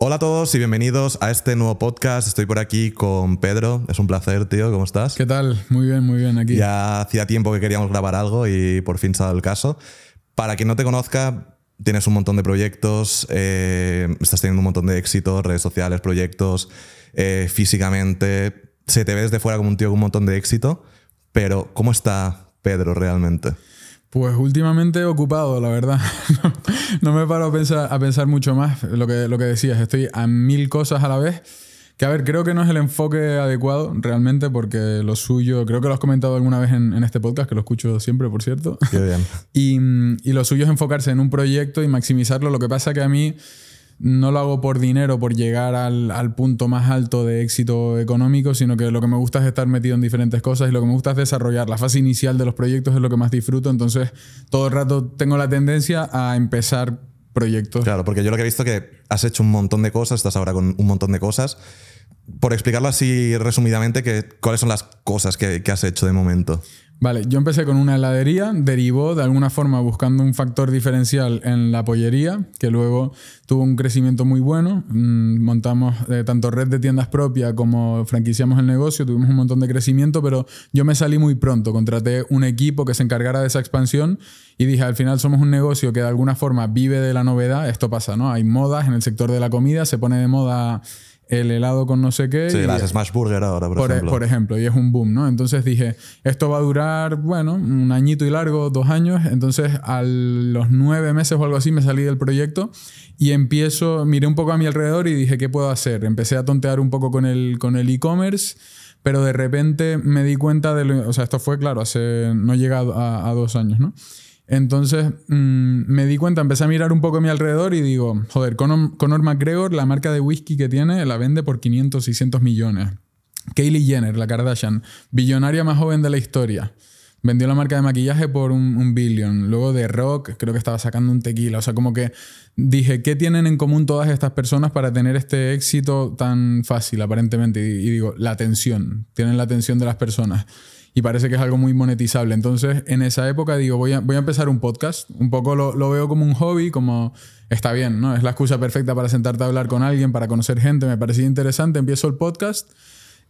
Hola a todos y bienvenidos a este nuevo podcast. Estoy por aquí con Pedro. Es un placer, tío. ¿Cómo estás? ¿Qué tal? Muy bien, muy bien aquí. Ya hacía tiempo que queríamos grabar algo y por fin se ha dado el caso. Para quien no te conozca, tienes un montón de proyectos, eh, estás teniendo un montón de éxitos, redes sociales, proyectos, eh, físicamente. Se te ves de fuera como un tío con un montón de éxito, pero ¿cómo está Pedro realmente? Pues últimamente ocupado, la verdad. no me paro a pensar, a pensar mucho más. Lo que, lo que decías, estoy a mil cosas a la vez. Que a ver, creo que no es el enfoque adecuado realmente, porque lo suyo, creo que lo has comentado alguna vez en, en este podcast, que lo escucho siempre, por cierto. Qué bien. y, y lo suyo es enfocarse en un proyecto y maximizarlo. Lo que pasa que a mí no lo hago por dinero, por llegar al, al, punto más alto de éxito económico, sino que lo que me gusta es estar metido en diferentes cosas y lo que me gusta es desarrollar. La fase inicial de los proyectos es lo que más disfruto, entonces todo el rato tengo la tendencia a empezar proyectos. Claro, porque yo lo que he visto es que has hecho un montón de cosas, estás ahora con un montón de cosas. Por explicarlo así resumidamente, ¿cuáles son las cosas que, que has hecho de momento? Vale, yo empecé con una heladería, derivó de alguna forma buscando un factor diferencial en la pollería, que luego tuvo un crecimiento muy bueno. Mm, montamos eh, tanto red de tiendas propias como franquiciamos el negocio, tuvimos un montón de crecimiento, pero yo me salí muy pronto, contraté un equipo que se encargara de esa expansión y dije, al final somos un negocio que de alguna forma vive de la novedad, esto pasa, ¿no? Hay modas en el sector de la comida, se pone de moda el helado con no sé qué. Sí, las Smash Burger ahora, por, por, ejemplo. Por ejemplo, y es un boom, ¿no? Entonces dije, esto va a durar, bueno, un añito y largo, dos años. Entonces, a los nueve meses o algo así me salí del proyecto y empiezo, miré un poco a mi alrededor y dije, ¿qué puedo hacer? Empecé a tontear un poco con el con el e-commerce. pero de repente me di cuenta de lo, o sea, esto fue, claro, hace, no llega a, a dos años, ¿no? Entonces mmm, me di cuenta, empecé a mirar un poco a mi alrededor y digo, joder, Conor, Conor, McGregor, la marca de whisky que tiene, la vende por 500, 600 millones. Kylie Jenner, la Kardashian, billonaria más joven de la historia. Vendió la marca de maquillaje por un, un billón. Luego de rock, creo que estaba sacando un tequila. O sea, como que dije, ¿qué tienen en común todas estas personas para tener este éxito tan fácil, aparentemente? Y, y digo, la atención. Tienen la atención de las personas y parece que es algo muy monetizable. Entonces, en esa época digo, voy a, voy a empezar un podcast. Un poco lo, lo, veo como un hobby, como está bien, ¿no? Es la excusa perfecta para sentarte a hablar con alguien, para conocer gente. Me parecía interesante. Empiezo el podcast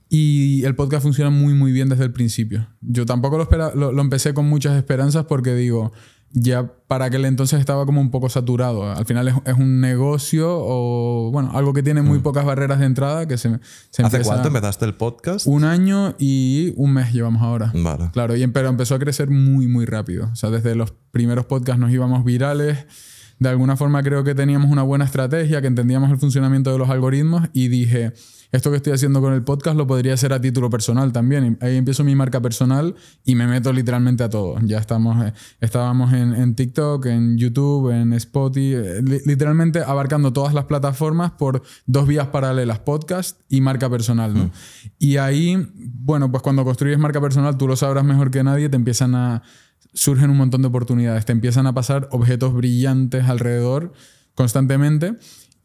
y el podcast funciona muy, muy bien desde el principio. Yo tampoco lo, espera, lo, lo empecé con muchas esperanzas porque digo, ya para aquel entonces estaba como un poco saturado. Al final es, es, un negocio o, bueno, algo que tiene muy mm. pocas barreras de entrada que se, se ¿Hace cuánto empezaste el podcast? Un año y un mes llevamos ahora. Vale. Claro, y, pero empezó a crecer muy, muy rápido. O sea, desde los primeros podcasts nos íbamos virales. De alguna forma creo que teníamos una buena estrategia, que entendíamos el funcionamiento de los algoritmos y dije esto que estoy haciendo con el podcast lo podría hacer a título personal también. Ahí empiezo mi marca personal y me meto literalmente a todo. Ya estamos, eh, estábamos en, en, TikTok, en YouTube, en Spotify, eh, literalmente abarcando todas las plataformas por dos vías paralelas, podcast y marca personal. ¿no? Mm. Y ahí, bueno, pues cuando construyes marca personal, tú lo sabrás mejor que nadie, te empiezan a... surgen un montón de oportunidades, te empiezan a pasar objetos brillantes alrededor constantemente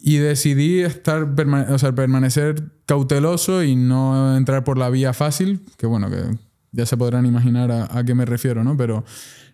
y decidí estar, o sea, permanecer cauteloso y no entrar por la vía fácil, que bueno, que ya se podrán imaginar a, a qué me refiero, ¿no? Pero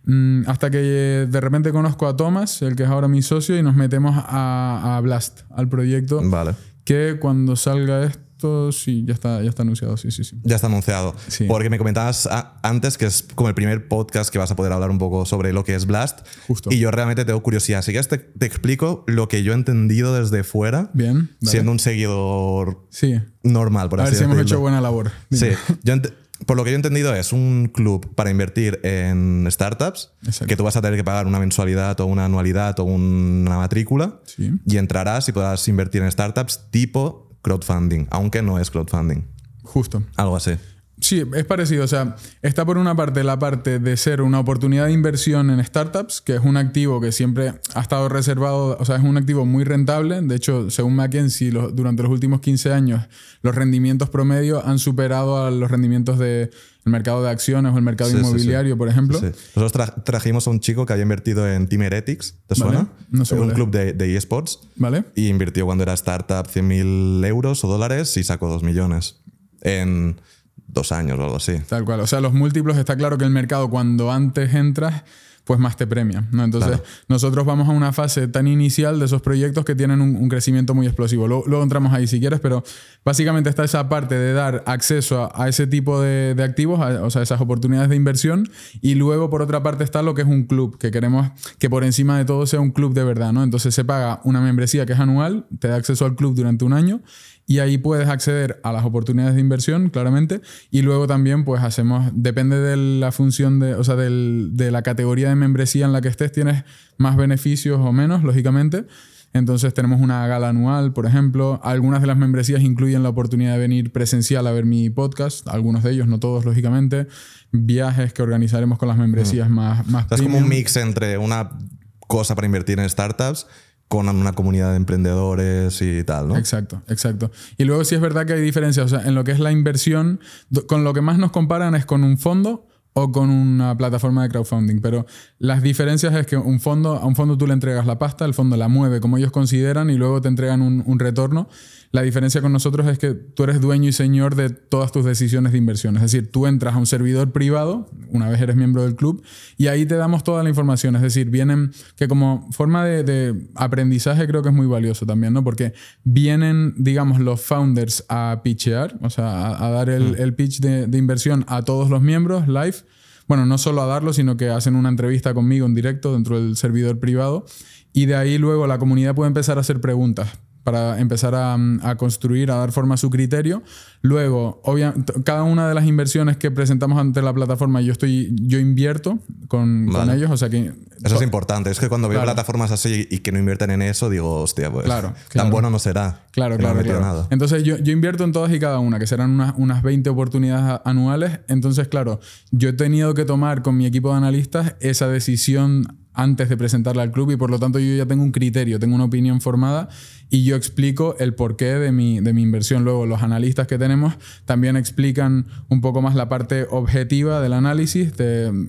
mmm, hasta que de repente conozco a Thomas, el que es ahora mi socio, y nos metemos a, a Blast, al proyecto. Vale. Que cuando salga esto sí, ya está, ya está anunciado, sí, sí, sí. Ya está anunciado. Sí. Porque me comentabas antes que es como el primer podcast que vas a poder hablar un poco sobre lo que es Blast. Justo. Y yo realmente tengo curiosidad. Así que te, te explico lo que yo he entendido desde fuera. Bien. Siendo un seguidor sí. normal, por a así ver si decirlo. hemos hecho buena labor. Dime. Sí. Yo por lo que yo he entendido es un club para invertir en startups Exacto. que tú vas a tener que pagar una mensualidad o una anualidad o una matrícula sí. y entrarás y podrás invertir en startups tipo crowdfunding, aunque no es crowdfunding. Justo. Algo así. Sí, es parecido. O sea, está por una parte la parte de ser una oportunidad de inversión en startups, que es un activo que siempre ha estado reservado, o sea, es un activo muy rentable. De hecho, según McKinsey, los, durante los últimos 15 años, los rendimientos promedio han superado a los rendimientos del de mercado de acciones o el mercado sí, inmobiliario, sí, sí. por ejemplo. Nosotros tra trajimos a un chico que había invertido en Team Heretics, ¿te suena? Vale. No sé un vale. club de, de eSports. Vale. Y invirtió cuando era startup 100.000 euros o dólares y sacó 2 millones. En dos años o algo así. Tal cual. O sea, los múltiplos está claro que el mercado cuando antes entras pues más te premia. ¿no? Entonces, nosotros vamos a una fase tan inicial de esos proyectos que tienen un, crecimiento muy explosivo. Luego, entramos ahí si quieres, pero básicamente está esa parte de dar acceso a, ese tipo de, activos, o sea, esas oportunidades de inversión. Y luego, por otra parte, está lo que es un club, que queremos que por encima de todo sea un club de verdad. ¿no? Entonces, se paga una membresía que es anual, te da acceso al club durante un año y ahí puedes acceder a las oportunidades de inversión, claramente, y luego también pues hacemos, depende de la función, de, o sea, de la categoría de membresía en la que estés, tienes más beneficios o menos, lógicamente. Entonces tenemos una gala anual, por ejemplo. Algunas de las membresías incluyen la oportunidad de venir presencial a ver mi podcast, algunos de ellos, no todos, lógicamente. Viajes que organizaremos con las membresías mm. más, más Es como un mix entre una cosa para invertir en startups con una comunidad de emprendedores y tal, ¿no? Exacto, exacto. Y luego sí es verdad que hay diferencias, o sea, en lo que es la inversión, con lo que más nos comparan es con un fondo o con una plataforma de crowdfunding, pero las diferencias es que un fondo, a un fondo tú le entregas la pasta, el fondo la mueve como ellos consideran y luego te entregan un, un retorno la diferencia con nosotros es que tú eres dueño y señor de todas tus decisiones de inversión. Es decir, tú entras a un servidor privado, una vez eres miembro del club, y ahí te damos toda la información. Es decir, vienen, que como forma de, aprendizaje creo que es muy valioso también, ¿no? Porque vienen, digamos, los founders a pitchear, o sea, a, dar el, mm. pitch de, de inversión a todos los miembros live bueno, no solo a darlo, sino que hacen una entrevista conmigo en directo dentro del servidor privado y de ahí luego la comunidad puede empezar a hacer preguntas para empezar a, construir, a dar forma a su criterio. Luego, cada una de las inversiones que presentamos ante la plataforma, yo estoy, yo invierto con, ellos, o sea que... Eso es importante, es que cuando veo plataformas así y que no invierten en eso, digo, hostia, pues tan bueno no será. Claro, claro, Entonces yo, yo, invierto en todas y cada una, que serán unas, unas 20 oportunidades anuales. Entonces, claro, yo he tenido que tomar con mi equipo de analistas esa decisión antes de presentarla al club y por lo tanto yo ya tengo un criterio, tengo una opinión formada y yo explico el porqué de mi, de mi inversión. Luego los analistas que tenemos también explican un poco más la parte objetiva del análisis,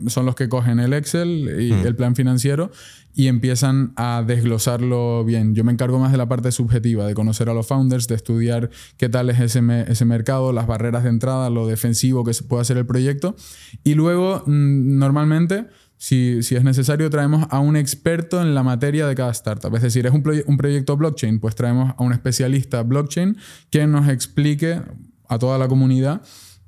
son los que cogen el Excel y hmm. el plan financiero y empiezan a desglosarlo bien. Yo me encargo más de la parte subjetiva, de conocer a los founders, de estudiar qué tal es ese, ese mercado, las barreras de entrada, lo defensivo que puede hacer el proyecto. Y luego, mm, normalmente, si, es necesario, traemos a un experto en la materia de cada startup. Es decir, es un, un proyecto blockchain, pues traemos a un especialista blockchain que nos explique a toda la comunidad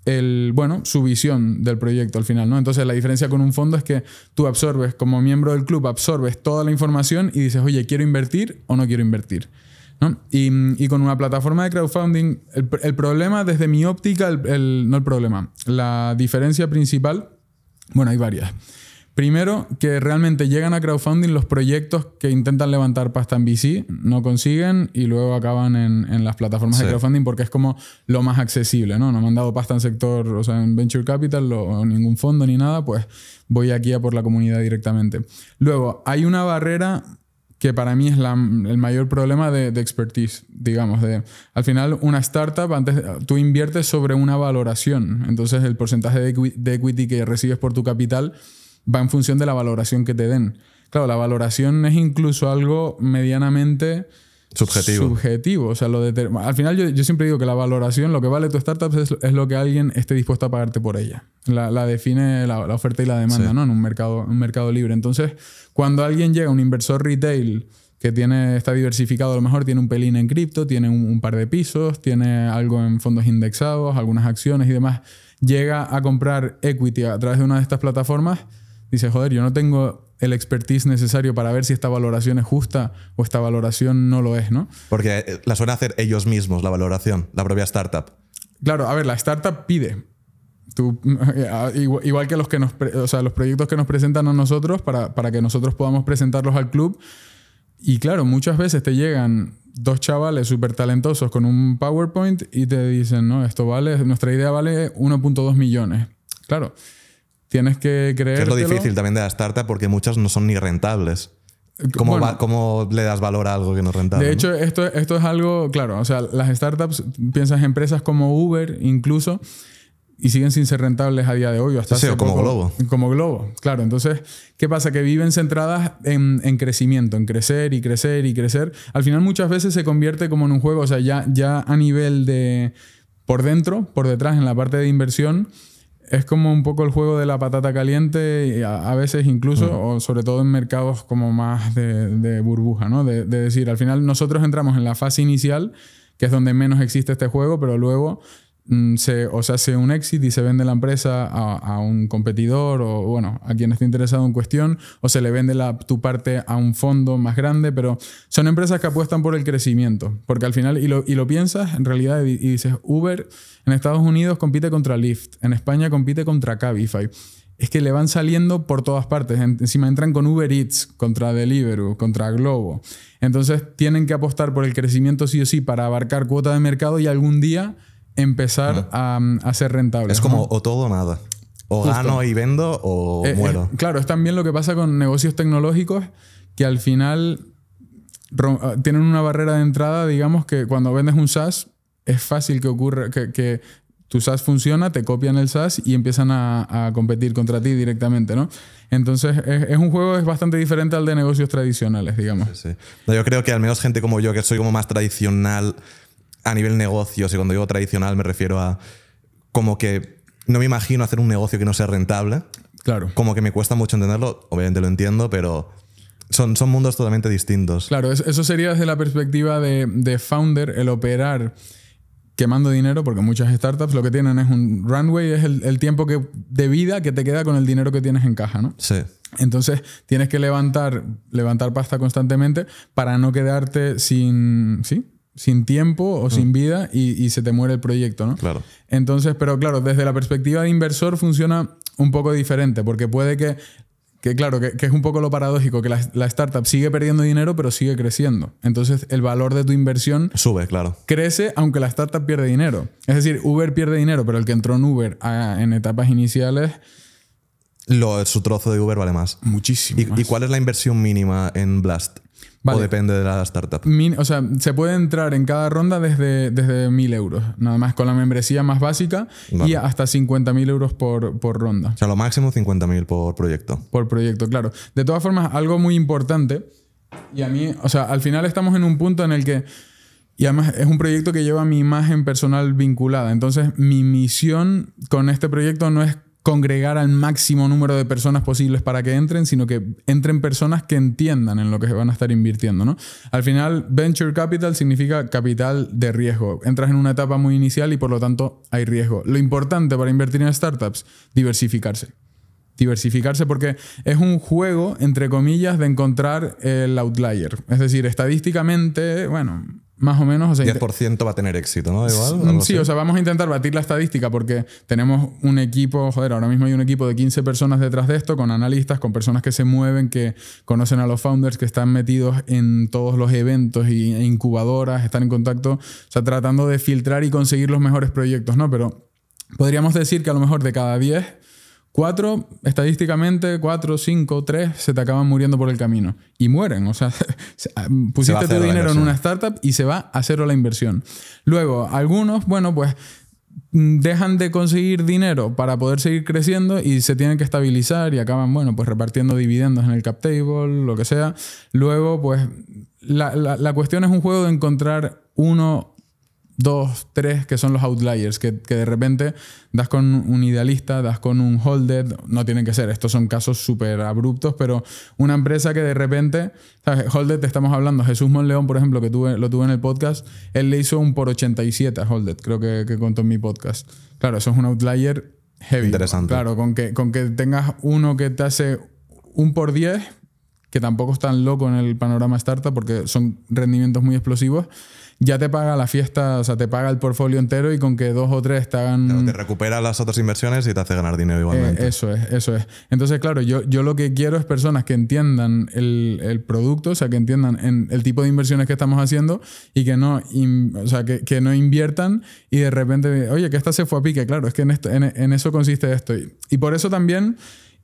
el, bueno, su visión del proyecto al final, ¿no? Entonces la diferencia con un fondo es que tú absorbes, como miembro del club, absorbes toda la información y dices, oye, ¿quiero invertir o no quiero invertir? ¿no? Y, con una plataforma de crowdfunding, el, problema desde mi óptica, el, no el problema, la diferencia principal, bueno, hay varias. Primero, que realmente llegan a crowdfunding los proyectos que intentan levantar pasta en VC, no consiguen y luego acaban en, las plataformas de crowdfunding porque es como lo más accesible, ¿no? No me han dado pasta en sector, o sea, en Venture Capital o ningún fondo ni nada, pues voy aquí a por la comunidad directamente. Luego, hay una barrera que para mí es el mayor problema de, expertise, digamos. De, al final, una startup, antes tú inviertes sobre una valoración, entonces el porcentaje de equity que recibes por tu capital va en función de la valoración que te den. Claro, la valoración es incluso algo medianamente subjetivo. subjetivo. O sea, lo al final yo, siempre digo que la valoración, lo que vale tu startup es, lo que alguien esté dispuesto a pagarte por ella. La, define la, oferta y la demanda, ¿no? En un mercado, un mercado libre. Entonces, cuando alguien llega, un inversor retail que tiene, está diversificado, a lo mejor tiene un pelín en cripto, tiene un par de pisos, tiene algo en fondos indexados, algunas acciones y demás, llega a comprar equity a través de una de estas plataformas dice, joder, yo no tengo el expertise necesario para ver si esta valoración es justa o esta valoración no lo es, ¿no? Porque eh, la suelen hacer ellos mismos, la valoración, la propia startup. Claro, a ver, la startup pide. Tú, igual que los, que nos, o sea, los proyectos que nos presentan a nosotros para, para que nosotros podamos presentarlos al club. Y claro, muchas veces te llegan dos chavales súper talentosos con un PowerPoint y te dicen, no, esto vale, nuestra idea vale 1.2 millones. Claro, Tienes que creer. es lo difícil también de la startup porque muchas no son ni rentables. ¿Cómo, ¿Cómo, le das valor a algo que no es rentable? De hecho, esto, esto es algo, claro, o sea, las startups, piensas en empresas como Uber incluso, y siguen sin ser rentables a día de hoy. Hasta sí, como Globo. Como Globo, claro. Entonces, ¿qué pasa? Que viven centradas en, en, crecimiento, en crecer y crecer y crecer. Al final muchas veces se convierte como en un juego, o sea, ya, ya a nivel de, por dentro, por detrás, en la parte de inversión, es como un poco el juego de la patata caliente, a, veces incluso, o sobre todo en mercados como más de, burbuja, ¿no? De, de, decir, al final nosotros entramos en la fase inicial, que es donde menos existe este juego, pero luego Mm, se, o se hace un exit y se vende la empresa a, un competidor o bueno, a quien esté interesado en cuestión, o se le vende la, tu parte a un fondo más grande, pero son empresas que apuestan por el crecimiento, porque al final, y lo, y lo piensas en realidad y, dices, Uber en Estados Unidos compite contra Lyft, en España compite contra Cabify. Es que le van saliendo por todas partes. Encima entran con Uber Eats, contra Deliveroo, contra Globo. Entonces tienen que apostar por el crecimiento sí o sí para abarcar cuota de mercado y algún día empezar a, ser rentable. Es como o todo o nada. O gano y vendo o eh, muero. claro, es también lo que pasa con negocios tecnológicos que al final ah, tienen una barrera de entrada, digamos que cuando vendes un SaaS es fácil que ocurra que, tu SaaS funciona, te copian el SaaS y empiezan a, competir contra ti directamente, ¿no? Entonces es, un juego es bastante diferente al de negocios tradicionales, digamos. yo creo que al menos gente como yo, que soy como más tradicional a nivel negocios, y cuando digo tradicional me refiero a como que no me imagino hacer un negocio que no sea rentable. Claro. Como que me cuesta mucho entenderlo, obviamente lo entiendo, pero son, son mundos totalmente distintos. Claro, eso sería desde la perspectiva de, de founder, el operar quemando dinero, porque muchas startups lo que tienen es un runway, es el, el, tiempo que, de vida que te queda con el dinero que tienes en caja, ¿no? Sí. Entonces tienes que levantar, levantar pasta constantemente para no quedarte sin, ¿sí? Sin tiempo o sin mm. vida y, se te muere el proyecto, ¿no? Claro. Entonces, pero claro, desde la perspectiva de inversor funciona un poco diferente, porque puede que, que claro, que, es un poco lo paradójico, que la, startup sigue perdiendo dinero, pero sigue creciendo. Entonces, el valor de tu inversión sube, claro. Crece aunque la startup pierde dinero. Es decir, Uber pierde dinero, pero el que entró en Uber en etapas iniciales... Lo, su trozo de Uber vale más. Muchísimo. ¿Y, ¿Y cuál es la inversión mínima en Blast? ¿O depende de la startup? o sea, se puede entrar en cada ronda desde, desde 1.000 euros, nada más con la membresía más básica y hasta 50.000 euros por, por ronda. O sea, lo máximo 50.000 por proyecto. Por proyecto, claro. De todas formas, algo muy importante, y a mí, o sea, al final estamos en un punto en el que, y además es un proyecto que lleva mi imagen personal vinculada, entonces mi misión con este proyecto no es congregar al máximo número de personas posibles para que entren, sino que entren personas que entiendan en lo que van a estar invirtiendo. ¿no? Al final, venture capital significa capital de riesgo. Entras en una etapa muy inicial y por lo tanto hay riesgo. Lo importante para invertir en startups, diversificarse. Diversificarse porque es un juego, entre comillas, de encontrar el outlier. Es decir, estadísticamente, bueno, más o menos. O 10% va a tener éxito, ¿no? Igual, mm, sí, o sea, vamos a intentar batir la estadística porque tenemos un equipo, joder, ahora mismo hay un equipo de 15 personas detrás de esto, con analistas, con personas que se mueven, que conocen a los founders, que están metidos en todos los eventos e incubadoras, están en contacto, o sea, tratando de filtrar y conseguir los mejores proyectos, ¿no? Pero podríamos decir que a lo mejor de cada 10 Cuatro, estadísticamente, cuatro, cinco, tres, se te acaban muriendo por el camino. Y mueren. O sea, ah, pusiste tu dinero en una startup y se va a cero la inversión. Luego, algunos, bueno, pues mm, dejan de conseguir dinero para poder seguir creciendo y se tienen que estabilizar y acaban, bueno, pues repartiendo dividendos en el cap table, lo que sea. Luego, pues la, la cuestión es un juego de encontrar uno dos, tres que son los outliers, que, de repente das con un idealista, das con un holded, no tienen que ser, estos son casos súper abruptos, pero una empresa que de repente, ¿sabes? Holded, estamos hablando, Jesús Monleón, por ejemplo, que tuve, lo tuve en el podcast, él le hizo un por 87 a Holded, creo que, que contó en mi podcast. Claro, eso es un outlier heavy. Interesante. Claro, con que, con que tengas uno que te hace un por 10, que tampoco es tan loco en el panorama startup porque son rendimientos muy explosivos ya te paga la fiesta, o sea, te paga el portfolio entero y con que dos o tres te hagan... te recupera las otras inversiones y te hace ganar dinero igualmente. Eh, eso es, eso es. Entonces, claro, yo, yo lo que quiero es personas que entiendan el, producto, o sea, que entiendan en el tipo de inversiones que estamos haciendo y que no, o sea, que, no inviertan y de repente, oye, que esta se fue a pique. Claro, es que en, esto, en, eso consiste esto. Y, por eso también,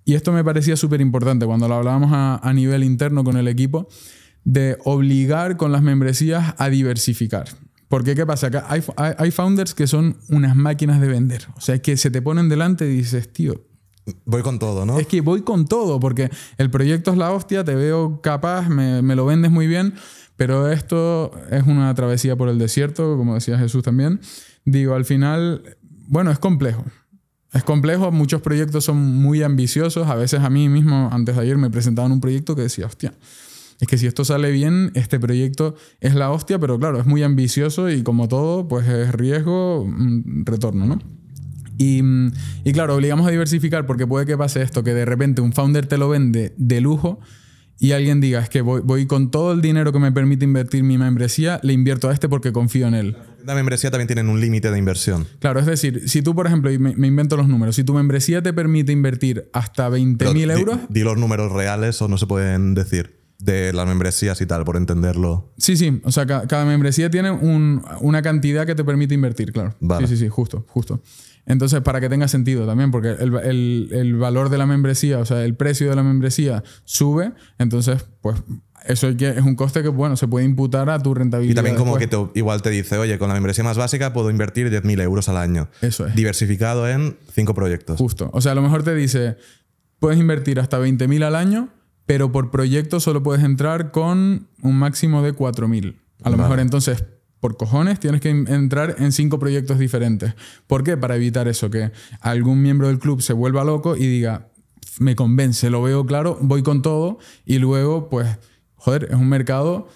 y esto me parecía súper importante cuando lo hablábamos a, a nivel interno con el equipo, de obligar con las membresías a diversificar. Porque, ¿qué pasa? Acá hay, hay, founders que son unas máquinas de vender. O sea, que se te ponen delante y dices, tío. Voy con todo, ¿no? Es que voy con todo, porque el proyecto es la hostia, te veo capaz, me, me lo vendes muy bien, pero esto es una travesía por el desierto, como decía Jesús también. Digo, al final, bueno, es complejo. Es complejo, muchos proyectos son muy ambiciosos. A veces a mí mismo, antes de ayer, me presentaban un proyecto que decía, hostia, es que si esto sale bien, este proyecto es la hostia, pero claro, es muy ambicioso y como todo, pues es riesgo, mm, retorno, ¿no? Y, mm, y, claro, obligamos a diversificar porque puede que pase esto, que de repente un founder te lo vende de lujo y alguien diga, es que voy, voy con todo el dinero que me permite invertir mi membresía, le invierto a este porque confío en él. La membresía también tiene un límite de inversión. Claro, es decir, si tú, por ejemplo, y me, me invento los números, si tu membresía te permite invertir hasta 20.000 euros... Di, di los números reales o no se pueden decir de las membresías y tal, por entenderlo. Sí, sí. O sea, ca- cada, membresía tiene un- una cantidad que te permite invertir, claro. Vale. Sí, sí, sí, justo, justo. Entonces, para que tenga sentido también, porque el, el- el valor de la membresía, o sea, el precio de la membresía sube, entonces, pues eso es un coste que, bueno, se puede imputar a tu rentabilidad. Y también como que te- igual te dice, oye, con la membresía más básica puedo invertir 10.000 euros al año. Eso es. Diversificado en cinco proyectos. Justo. O sea, a lo mejor te dice, puedes invertir hasta 20.000 al año, pero por proyecto solo puedes entrar con un máximo de 4.000. A lo Vale. mejor entonces, por cojones, tienes que en- entrar en cinco proyectos diferentes. ¿Por qué? Para evitar eso, que algún miembro del club se vuelva loco y diga, me convence, lo veo claro, voy con todo y luego, pues, joder, es un mercado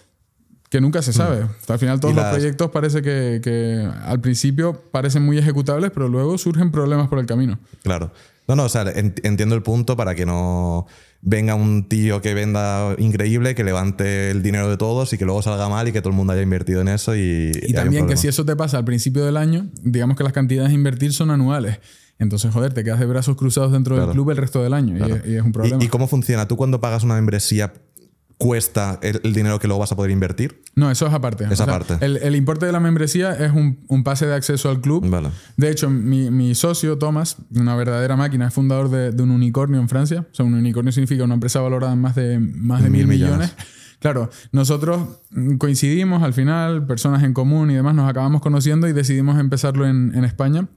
que nunca se sabe. Al final todos Mm. Los proyectos parece que, que al principio parecen muy ejecutables, pero luego surgen problemas por el camino. Claro. No, no, o sea, en- entiendo el punto para que no venga un tío que venda increíble, que levante el dinero de todos y que luego salga mal y que todo el mundo haya invertido en eso y... Y también que si eso te pasa al principio del año, digamos que las cantidades a invertir son anuales. Entonces, joder, te quedas de brazos cruzados dentro Claro. del club el resto del año. Y es- Y, es un problema. ¿Y, y cómo funciona? ¿Tú cuando pagas una membresía cuesta el, el dinero que luego vas a poder invertir? No, eso es aparte. Es aparte. El, el importe de la membresía es un, un pase de acceso al club. Vale. De hecho, mi, mi socio, Thomas, una verdadera máquina, es fundador de, de un unicornio en Francia. O sea, un unicornio significa una empresa valorada en más de, más de mil, Mil millones. millones. Claro, nosotros coincidimos al final, personas en común y demás, nos acabamos conociendo y decidimos empezarlo en, en España.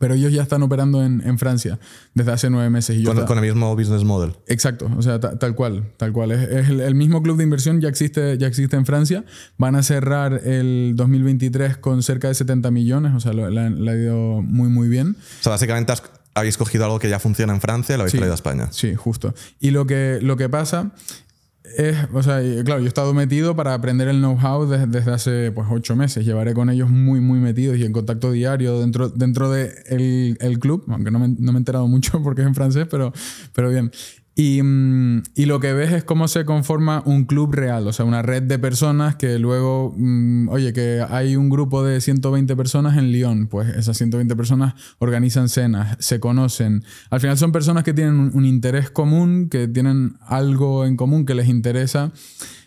Pero ellos ya están operando en, en Francia desde hace nueve meses. Y yo Con, con el mismo business model. Exacto, o sea, ta- tal cual, tal cual. Es, es el, el mismo club de inversión, ya existe, ya existe en Francia. Van a cerrar el 2023 con cerca de 70 millones, o sea, lo- la, la ha ido muy, muy bien. O sea, básicamente has- habéis cogido algo que ya funciona en Francia y lo habéis Sí. traído a España. Sí, justo. Y lo que, lo que pasa es, o sea, claro, yo he estado metido para aprender el know-how des- desde hace pues ocho meses. Llevaré con ellos muy, muy metidos y en contacto diario dentro, dentro del de el club, aunque no me, no me he enterado mucho porque es en francés, pero, pero bien. Y, mm, y lo que ves es cómo se conforma un club real, o sea, una red de personas que luego, mm, oye, que hay un grupo de 120 personas en Lyon, pues esas 120 personas organizan cenas, se conocen. Al final son personas que tienen un, un interés común, que tienen algo en común que les interesa.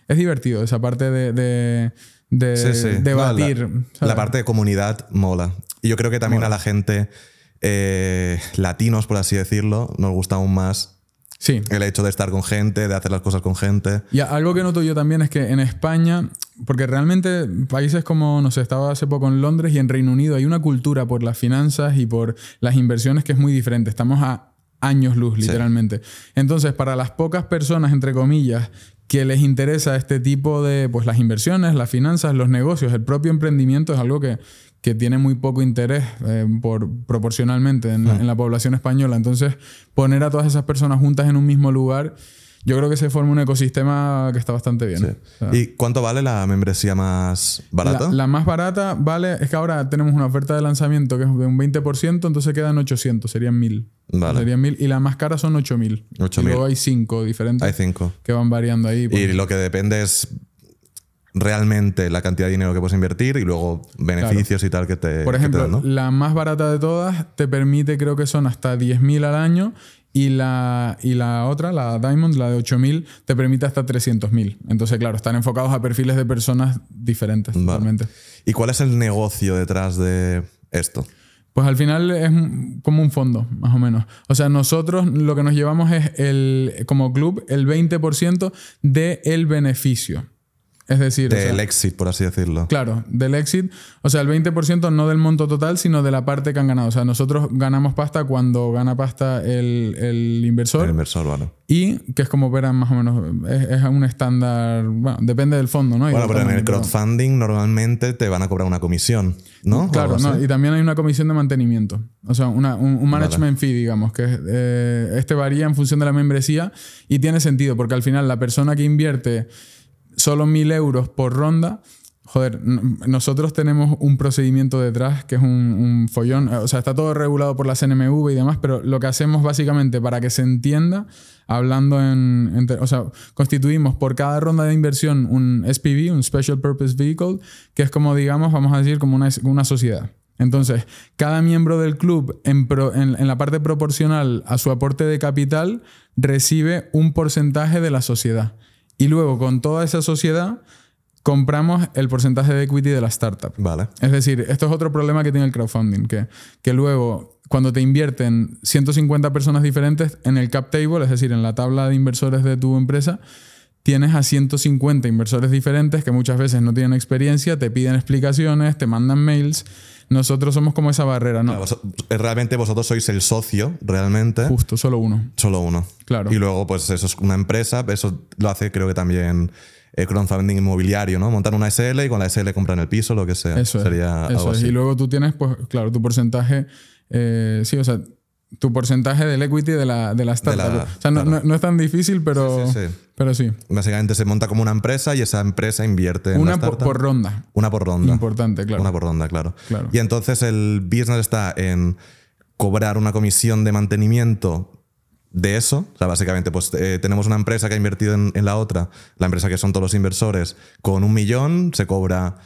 Es divertido esa parte de, de, de Sí, sí. debatir. No, la, parte de comunidad mola. Y yo creo que también a la gente, eh, latinos, por así decirlo, nos gusta aún más Sí. el hecho de estar con gente, de hacer las cosas con gente. Y algo que noto yo también es que en España, porque realmente países como, no sé, estaba hace poco en Londres y en Reino Unido, hay una cultura por las finanzas y por las inversiones que es muy diferente. Estamos a años luz, literalmente. Entonces, para las pocas personas, entre comillas, que les interesa este tipo de, pues las inversiones, las finanzas, los negocios, el propio emprendimiento es algo que, que tiene muy poco interés eh, por, proporcionalmente en, la, en la población española. Entonces, poner a todas esas personas juntas en un mismo lugar, yo creo que se forma un ecosistema que está bastante bien. O sea, ¿Y cuánto vale la membresía más barata? la, la más barata vale, es que ahora tenemos una oferta de lanzamiento que es de un 20%, entonces quedan 800, serían 1000. Vale. Serían 1000 y la más cara son 8000. 8.000. Y luego hay 5 diferentes Hay cinco. que van variando ahí. Y lo que depende es realmente la cantidad de dinero que puedes invertir y luego beneficios y tal que te, Por te ejemplo, dan, ¿no? la más barata de todas te permite, creo que son hasta 10.000 al año. Y la, y la otra, la Diamond, la de 8.000, te permite hasta 300.000. Entonces, claro, están enfocados a perfiles de personas diferentes Vale. totalmente. ¿Y cuál es el negocio detrás de esto? Pues al final es como un fondo, más o menos. O sea, nosotros lo que nos llevamos es el, como club el 20% del beneficio. Es decir, o Del sea, exit, por así decirlo. Claro, del exit. O sea, el 20% no del monto total, sino de la parte que han ganado. O sea, nosotros ganamos pasta cuando gana pasta el, el inversor. El inversor, vale. Y que es como verán más o menos, es, es un estándar, bueno, depende del fondo, ¿no? Y Bueno, pero en el crowdfunding normalmente te van a cobrar una comisión, ¿no? Claro, no, y también hay una comisión de mantenimiento. O sea, una- un, un management fee, digamos, que eh, este varía en función de la membresía y tiene sentido, porque al final la persona que invierte solo mil euros por ronda, joder, nosotros tenemos un procedimiento detrás que es un, un follón. O sea, está todo regulado por la CNMV y demás, pero lo que hacemos básicamente para que se entienda, hablando en. en o sea, constituimos por cada ronda de inversión un SPV, un Special Purpose Vehicle, que es como, digamos, vamos a decir, como una, una sociedad. Entonces, cada miembro del club en- en la parte proporcional a su aporte de capital recibe un porcentaje de la sociedad. Y luego, con toda esa sociedad, compramos el porcentaje de equity de la startup. Vale. Es decir, esto es otro problema que tiene el crowdfunding, que, que luego cuando te invierten 150 personas diferentes en el cap table, es decir, en la tabla de inversores de tu empresa, tienes a 150 inversores diferentes que muchas veces no tienen experiencia, te piden explicaciones, te mandan mails. Nosotros somos como esa barrera, ¿no? Claro, vos- eh, realmente vosotros sois el socio, realmente. Justo, solo uno. Solo uno. Claro. Y luego, pues eso es una empresa, eso lo hace creo que también el crowdfunding inmobiliario, ¿no? Montan una SL y con la SL compran el piso, lo que sea. Eso es. Sería eso es. así. Y luego tú tienes, pues, claro, tu porcentaje. eh, sí, o sea, tu porcentaje del equity de la, de la startup. la- o sea, no, claro. no- no es tan difícil, pero Sí, sí, sí. Pero sí. Básicamente se monta como una empresa y esa empresa invierte en Una la por, ronda. Una por ronda. Importante, claro. Una por ronda, claro. Claro. Y entonces el business está en cobrar una comisión de mantenimiento de eso. O sea, básicamente, pues eh, tenemos una empresa que ha invertido en, en la otra, la empresa que son todos los inversores, con un millón se cobra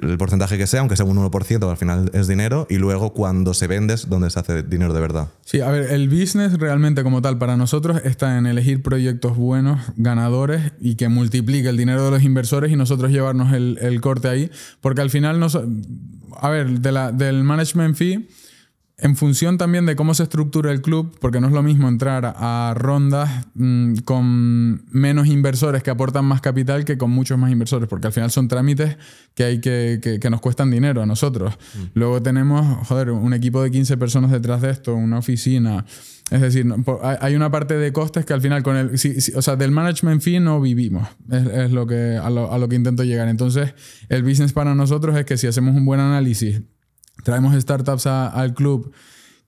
el porcentaje que sea, aunque sea un 1%, al final es dinero, y luego cuando se vende es donde se hace dinero de verdad. Sí, a ver, el business realmente como tal para nosotros está en elegir proyectos buenos, ganadores y que multiplique el dinero de los inversores y nosotros llevarnos el, el corte ahí. Porque al final, nos, a ver, de del management fee, en función también de cómo se estructura el club, porque no es lo mismo entrar a rondas mm, con menos inversores que aportan más capital que con muchos más inversores, porque al final son trámites que, hay que, que, que nos cuestan dinero a nosotros. Luego tenemos, joder, un equipo de 15 personas detrás de esto, una oficina. Es decir, no- por- hay- una parte de costes que al final con el... sí, sí, o sea, del management fee no vivimos. Es, es lo que, a, lo, a lo que intento llegar. Entonces, el business para nosotros es que si hacemos un buen análisis traemos startups a- al club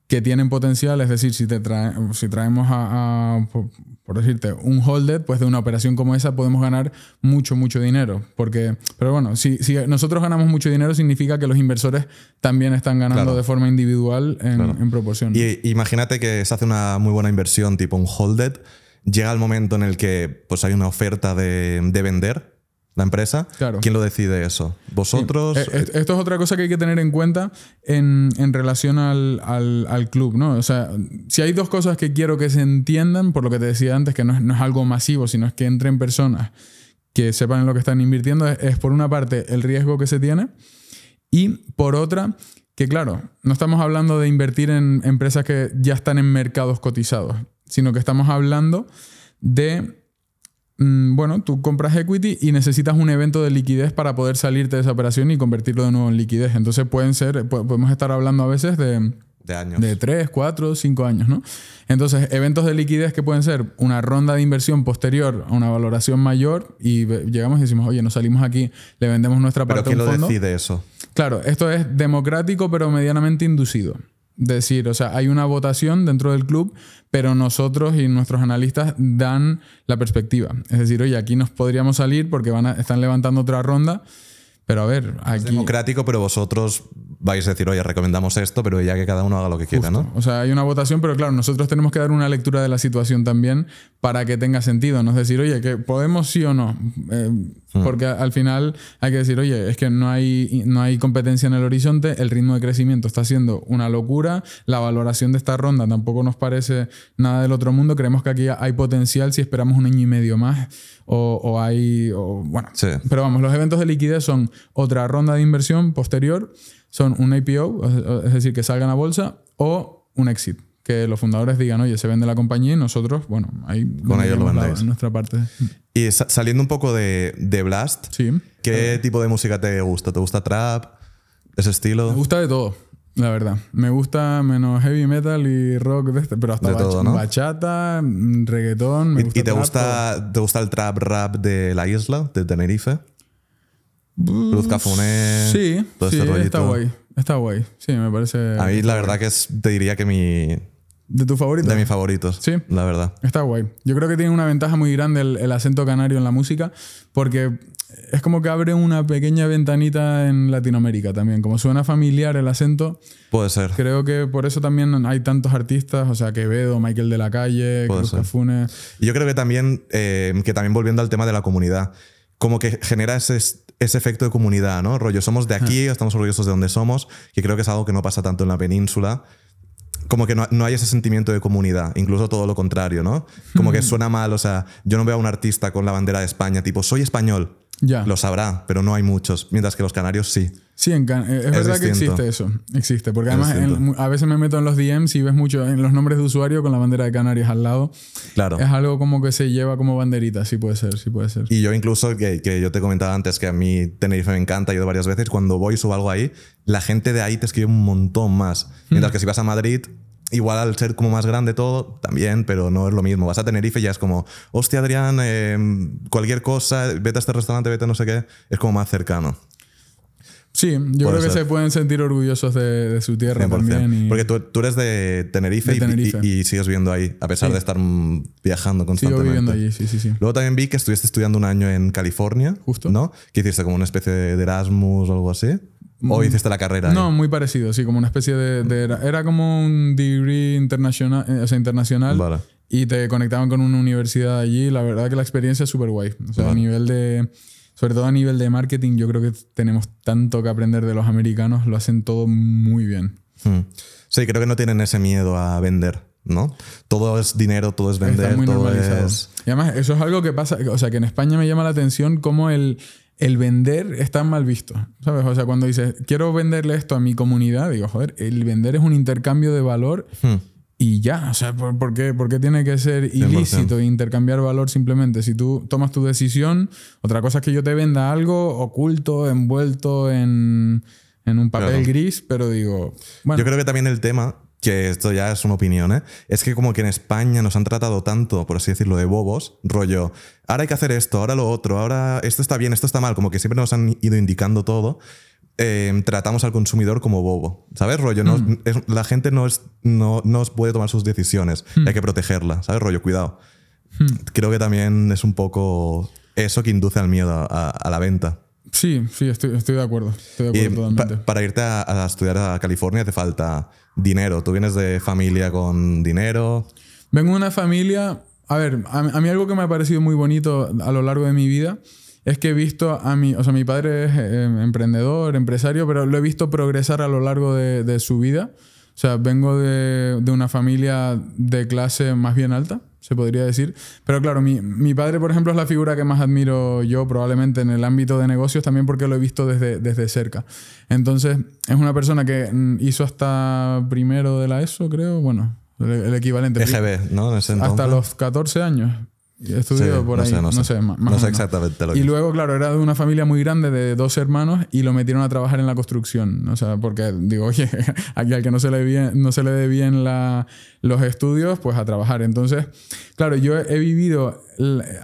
que tienen potencial, es decir, si, te trae- si traemos a, a, por, por decirte, un holded, pues de una operación como esa podemos ganar mucho, mucho dinero. Porque, pero bueno, si, si nosotros ganamos mucho dinero, significa que los inversores también están ganando Claro. de forma individual en, Claro. en proporción. Y imagínate que se hace una muy buena inversión, tipo un holded, llega el momento en el que pues, hay una oferta de, de vender la empresa. Claro. ¿Quién lo decide eso? ¿Vosotros? Eh, est- Esto es otra cosa que hay que tener en cuenta en, en relación al, al- al club, ¿no? O sea, si hay dos cosas que quiero que se entiendan, por lo que te decía antes, que no es, no es algo masivo, sino es que entren personas que sepan en lo que están invirtiendo, es, es por una parte el riesgo que se tiene y por otra, que claro, no estamos hablando de invertir en empresas que ya están en mercados cotizados, sino que estamos hablando de bueno, tú compras equity y necesitas un evento de liquidez para poder salirte de esa operación y convertirlo de nuevo en liquidez. Entonces pueden ser, po- podemos estar hablando a veces de, de años. de 3, 4, 5 años, ¿no? Entonces, eventos de liquidez que pueden ser una ronda de inversión posterior a una valoración mayor y llegamos y decimos, oye, nos salimos aquí, le vendemos nuestra ¿Pero parte a quién un lo fondo. decide eso? Claro, esto es democrático pero medianamente inducido. Decir, o sea, hay una votación dentro del club, pero nosotros y nuestros analistas dan la perspectiva. Es decir, oye, aquí nos podríamos salir porque van a, están levantando otra ronda, pero a ver, Es aquí... democrático, pero vosotros vais a decir, oye, recomendamos esto, pero ya que cada uno haga lo que quiera, ¿no? O sea, hay una votación, pero claro, nosotros tenemos que dar una lectura de la situación también para que tenga sentido. No es decir, oye, que podemos sí o no. Eh, Porque al final hay que decir, oye, es que no hay, no hay competencia en el horizonte, el ritmo de crecimiento está siendo una locura, la valoración de esta ronda tampoco nos parece nada del otro mundo. Creemos que aquí hay potencial si esperamos un año y medio más o, o hay, o, bueno, Sí. pero vamos, los eventos de liquidez son otra ronda de inversión posterior, son un IPO, es- es decir, que salgan a bolsa, o un exit. Que los fundadores digan, oye, se vende la compañía y nosotros, bueno, ahí Con ellos lo vendéis. nuestra parte. Y sa- saliendo un poco de, de Blast, Sí. ¿qué tipo de música te gusta? ¿Te gusta trap? ¿Ese estilo? Me gusta de todo, la verdad. Me gusta menos heavy metal y rock de este, pero hasta De bach- todo, ¿no? bachata, mm, reggaetón. Me ¿Y, gusta y te, trap, gusta, te gusta el trap rap de la isla, de Tenerife? Cruz Cafuné. Sí, todo sí, este rollito. está guay. Está guay. Sí, me parece. A mí la verdad que es, te diría que mi, ¿De tu favorito? de mis favoritos. Sí. La verdad. Está guay. Yo creo que tiene una ventaja muy grande el, el acento canario en la música, porque es como que abre una pequeña ventanita en Latinoamérica también. Como suena familiar el acento, Puede ser. creo que por eso también hay tantos artistas, o sea, Quevedo, Michael de la Calle, Puede Cruz ser. Cafune. Y yo creo que también, eh, que también volviendo al tema de la comunidad, como que genera ese, ese efecto de comunidad, ¿no? Rollo, somos de aquí, estamos orgullosos de donde somos, que creo que es algo que no pasa tanto en la península. Como que no, no hay ese sentimiento de comunidad, incluso todo lo contrario, ¿no? Como que suena mal, o sea, yo no veo a un artista con la bandera de España, tipo, soy español. Ya. Lo sabrá, pero no hay muchos, mientras que los canarios sí. Sí, en Can- eh, es, verdad que existe eso. Existe. Porque además en- a veces me meto en los DMs y ves mucho en los nombres de usuario con la bandera de Canarias al lado. Claro. Es algo como que se lleva como banderita. Sí puede ser, sí puede ser. Y yo incluso, que, que yo te comentaba antes que a mí Tenerife me encanta, he ido varias veces, cuando voy subo algo ahí, la gente de ahí te escribe un montón más. Mientras que si vas a Madrid, igual al ser como más grande todo, también, pero no es lo mismo. Vas a Tenerife y ya es como, hostia Adrián, eh, cualquier cosa, vete a este restaurante, vete a no sé qué, es como más cercano. Sí, yo Puede creo que ser. se pueden sentir orgullosos de, de su tierra 100%. también. y- Porque tú, tú eres de Tenerife, De y- Tenerife. Y, y sigues viviendo ahí, a pesar Sí. de estar viajando Sigo constantemente. viviendo allí, sí, sí, sí. Luego también vi que estuviste estudiando un año en California. Justo. ¿No? Que hiciste como una especie de Erasmus o algo así. ¿O hiciste la carrera? ahí? Mm. No, muy parecido, sí, como una especie de... de- era, era como un degree internacional, eh, o sea, internacional Vale. y te conectaban con una universidad allí. La verdad que la experiencia es súper guay. O sea, a nivel de... Sobre todo a nivel de marketing, yo creo que tenemos tanto que aprender de los americanos. Lo hacen todo muy bien. Hmm. Sí, creo que no tienen ese miedo a vender, ¿no? Todo es dinero, todo es vender, todo es... Y además, eso es algo que pasa, o sea, que en España me llama la atención cómo el, el vender está mal visto, ¿sabes? O sea, cuando dices, quiero venderle esto a mi comunidad, digo, joder, el vender es un intercambio de valor Hmm. y ya, o sea, ¿por, por qué, por qué tiene que ser ilícito intercambiar valor simplemente? Si tú tomas tu decisión, otra cosa es que yo te venda algo oculto, envuelto en, en un papel Claro. gris, pero digo, bueno, Yo creo que también el tema, que esto ya es una opinión, ¿eh? es que como que en España nos han tratado tanto, por así decirlo, de bobos, rollo, ahora hay que hacer esto, ahora lo otro, ahora esto está bien, esto está mal, como que siempre nos han ido indicando todo. eh, tratamos al consumidor como bobo, ¿sabes? Rollo, no- Mm. es- la gente no, es, no, no puede tomar sus decisiones, Mm. hay que protegerla, ¿sabes? Rollo, cuidado. Creo que también es un poco eso que induce al miedo a- a- a la venta. Sí, sí, estoy, estoy de acuerdo, estoy de pa- para irte a, a estudiar a California te falta dinero. Tú vienes de familia con dinero. Vengo de una familia. A ver, a, a mí algo que me ha parecido muy bonito a lo largo de mi vida es que he visto a mi. O sea, mi padre es eh, emprendedor, empresario, pero lo he visto progresar a lo largo de, de su vida. O sea, vengo de, de una familia de clase más bien alta, se podría decir. Pero claro, mi, mi padre, por ejemplo, es la figura que más admiro yo probablemente en el ámbito de negocios, también porque lo he visto desde, desde cerca. Entonces, es una persona que mm, hizo hasta primero de la ESO, creo. Bueno, el, el equivalente. EGB, ¿no? Hasta los 14 años. Sí, por no ahí. sé, no sé. más No sé exactamente lo que Y luego, claro, era de una familia muy grande de dos hermanos y lo metieron a trabajar en la construcción. O sea, porque digo, oye, aquí al que no se le, bien, no se le dé bien la- los estudios, pues a trabajar. Entonces, claro, yo he, vivido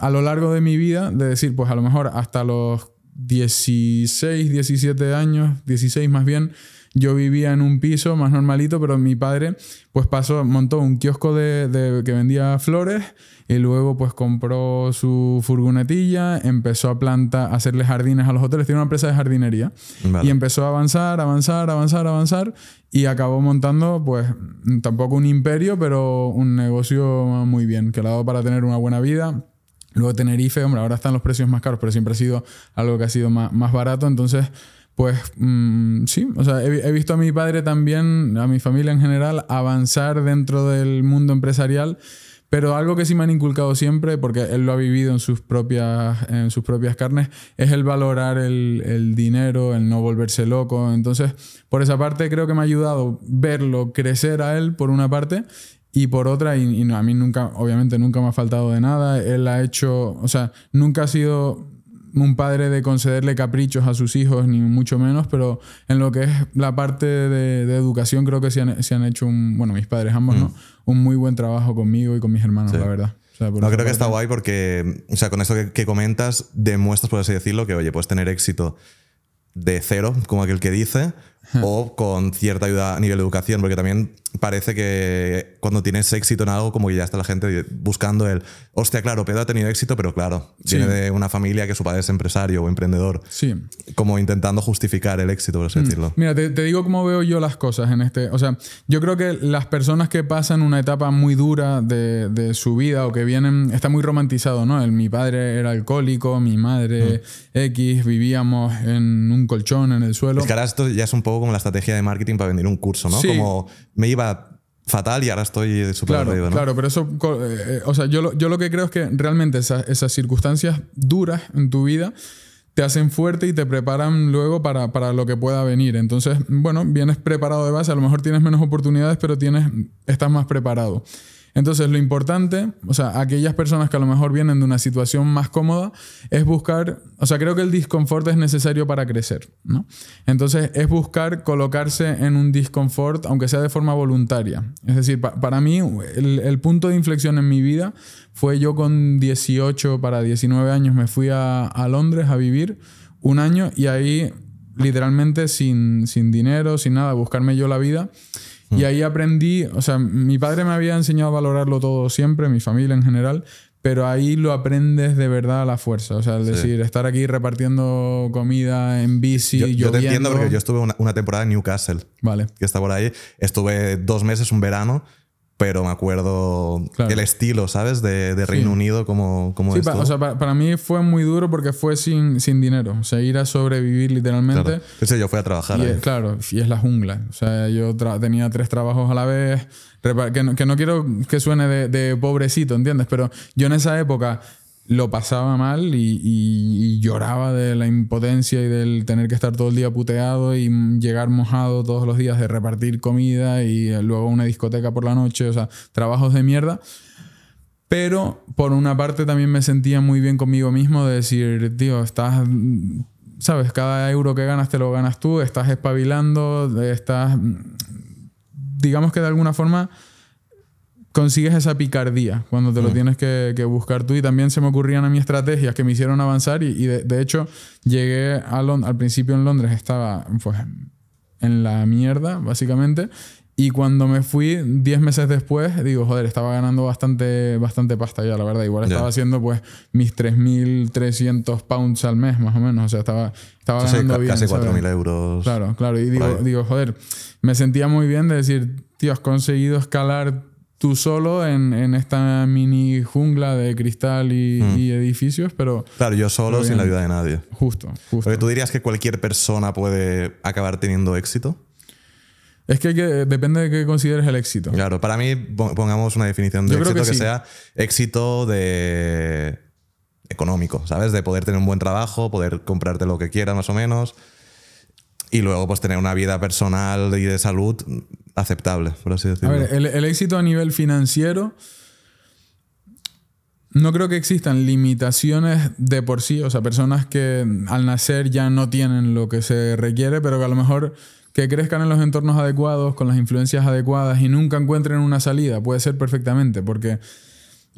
a lo largo de mi vida, de decir, pues a lo mejor hasta los 16, 17 años, 16 más bien, yo vivía en un piso más normalito, pero mi padre pues pasó, montó un kiosco de, de- que vendía flores y luego pues compró su furgonetilla, empezó a plantar, a hacerle jardines a los hoteles, tiene una empresa de jardinería Vale. y empezó a avanzar, avanzar, avanzar, avanzar y acabó montando pues tampoco un imperio, pero un negocio muy bien, que le ha dado para tener una buena vida. Luego Tenerife, hombre, ahora están los precios más caros, pero siempre ha sido algo que ha sido más, más barato. Entonces, pues mm, sí, o sea, he, visto a mi padre también, a mi familia en general, avanzar dentro del mundo empresarial, Pero algo que sí me han inculcado siempre, porque él lo ha vivido en sus propias, en sus propias carnes, es el valorar el, dinero, el no volverse loco. Entonces, por esa parte creo que me ha ayudado verlo crecer a él, por una parte, y por otra, y a mí nunca, obviamente nunca me ha faltado de nada. Él ha hecho, o sea, nunca ha sido un padre de concederle caprichos a sus hijos, ni mucho menos, pero en lo que es la parte de, educación creo que se han, se han, hecho un, bueno, mis padres ambos, ¿no? Mm. Un muy buen trabajo conmigo y con mis hermanos, la verdad. no, creo que está guay porque, o sea, con eso que, que, comentas, demuestras, por así decirlo, que, oye, puedes tener éxito de cero, como aquel que dice, o con cierta ayuda a nivel de educación, porque también parece que cuando tienes éxito en algo, como que ya está la gente buscando el, hostia, claro, Pedro ha tenido éxito, pero claro, viene de una familia que su padre es empresario o emprendedor. Sí. Como intentando justificar el éxito, por así mm. decirlo. Mira, te, digo cómo veo yo las cosas en este. O sea, yo creo que las personas que pasan una etapa muy dura de, de su vida o que vienen, está muy romantizado, ¿no? El, mi padre era alcohólico, mi madre mm. X, vivíamos en un colchón en el suelo. Es que ahora esto ya es un poco como la estrategia de marketing para vender un curso, ¿no? Como me iba fatal y ahora estoy súper claro, ¿no? Claro, pero eso, eh, eh, o sea, yo lo, yo lo que creo es que realmente esas, circunstancias duras en tu vida te hacen fuerte y te preparan luego para, para, lo que pueda venir. Entonces, bueno, vienes preparado de base, a lo mejor tienes menos oportunidades, pero tienes, estás más preparado. Entonces, lo importante, o sea, aquellas personas que a lo mejor vienen de una situación más cómoda, es buscar, o sea, creo que el disconfort es necesario para crecer, ¿no? Entonces, es buscar colocarse en un disconfort, aunque sea de forma voluntaria. Es decir, para mí, el, punto de inflexión en mi vida fue yo con 18 para 19 años, me fui a, a Londres a vivir un año y ahí literalmente sin, sin dinero, sin nada, buscarme yo la vida. Y ahí aprendí, o sea, mi padre me había enseñado a valorarlo todo siempre, mi familia en general, pero ahí lo aprendes de verdad a la fuerza. O sea, es decir, estar aquí repartiendo comida en bici. Yo, yo te entiendo porque yo estuve una, una, temporada en Newcastle, vale. que está por ahí. Estuve dos meses, un verano, pero me acuerdo el estilo, ¿sabes? De, de Reino Unido como, como sí, o sea, para, mí fue muy duro porque fue sin, sin dinero. O sea, ir a sobrevivir literalmente. Claro. yo fui a trabajar. Y claro, y es la jungla. O sea, yo tenía tres trabajos a la vez. Que no, que no quiero que suene de, de pobrecito, ¿entiendes? Pero yo en esa época lo pasaba mal y, lloraba de la impotencia y del tener que estar todo el día puteado y llegar mojado todos los días de repartir comida y luego una discoteca por la noche, o sea, trabajos de mierda. Pero por una parte también me sentía muy bien conmigo mismo de decir, tío, estás, sabes, cada euro que ganas te lo ganas tú, estás espabilando, estás, digamos que de alguna forma consigues esa picardía cuando te lo mm. tienes que, buscar tú. Y también se me ocurrían a mí estrategias que me hicieron avanzar. Y, de, hecho, llegué a al principio en Londres, estaba pues en la mierda, básicamente. Y cuando me fui 10 meses después, digo, joder, estaba ganando bastante, bastante pasta ya, la verdad. Igual estaba haciendo pues mis 3.300 pounds al mes, más o menos. O sea, estaba, estaba ganando bien. Casi 4.000 euros. Claro, claro. Y digo, digo, joder, me sentía muy bien de decir, tío, has conseguido escalar tú solo en, en, esta mini jungla de cristal y, mm. edificios, pero... Claro, yo solo sin la ayuda de nadie. Justo, justo. Porque tú dirías que cualquier persona puede acabar teniendo éxito. Es que, depende de qué consideres el éxito. Claro, para mí pongamos una definición de éxito que, sea éxito de económico, ¿sabes? De poder tener un buen trabajo, poder comprarte lo que quieras más o menos y luego pues tener una vida personal y de salud aceptable, por así decirlo. A ver, el, éxito a nivel financiero, no creo que existan limitaciones de por sí, o sea, personas que al nacer ya no tienen lo que se requiere, pero que a lo mejor que crezcan en los entornos adecuados, con las influencias adecuadas y nunca encuentren una salida, puede ser perfectamente, porque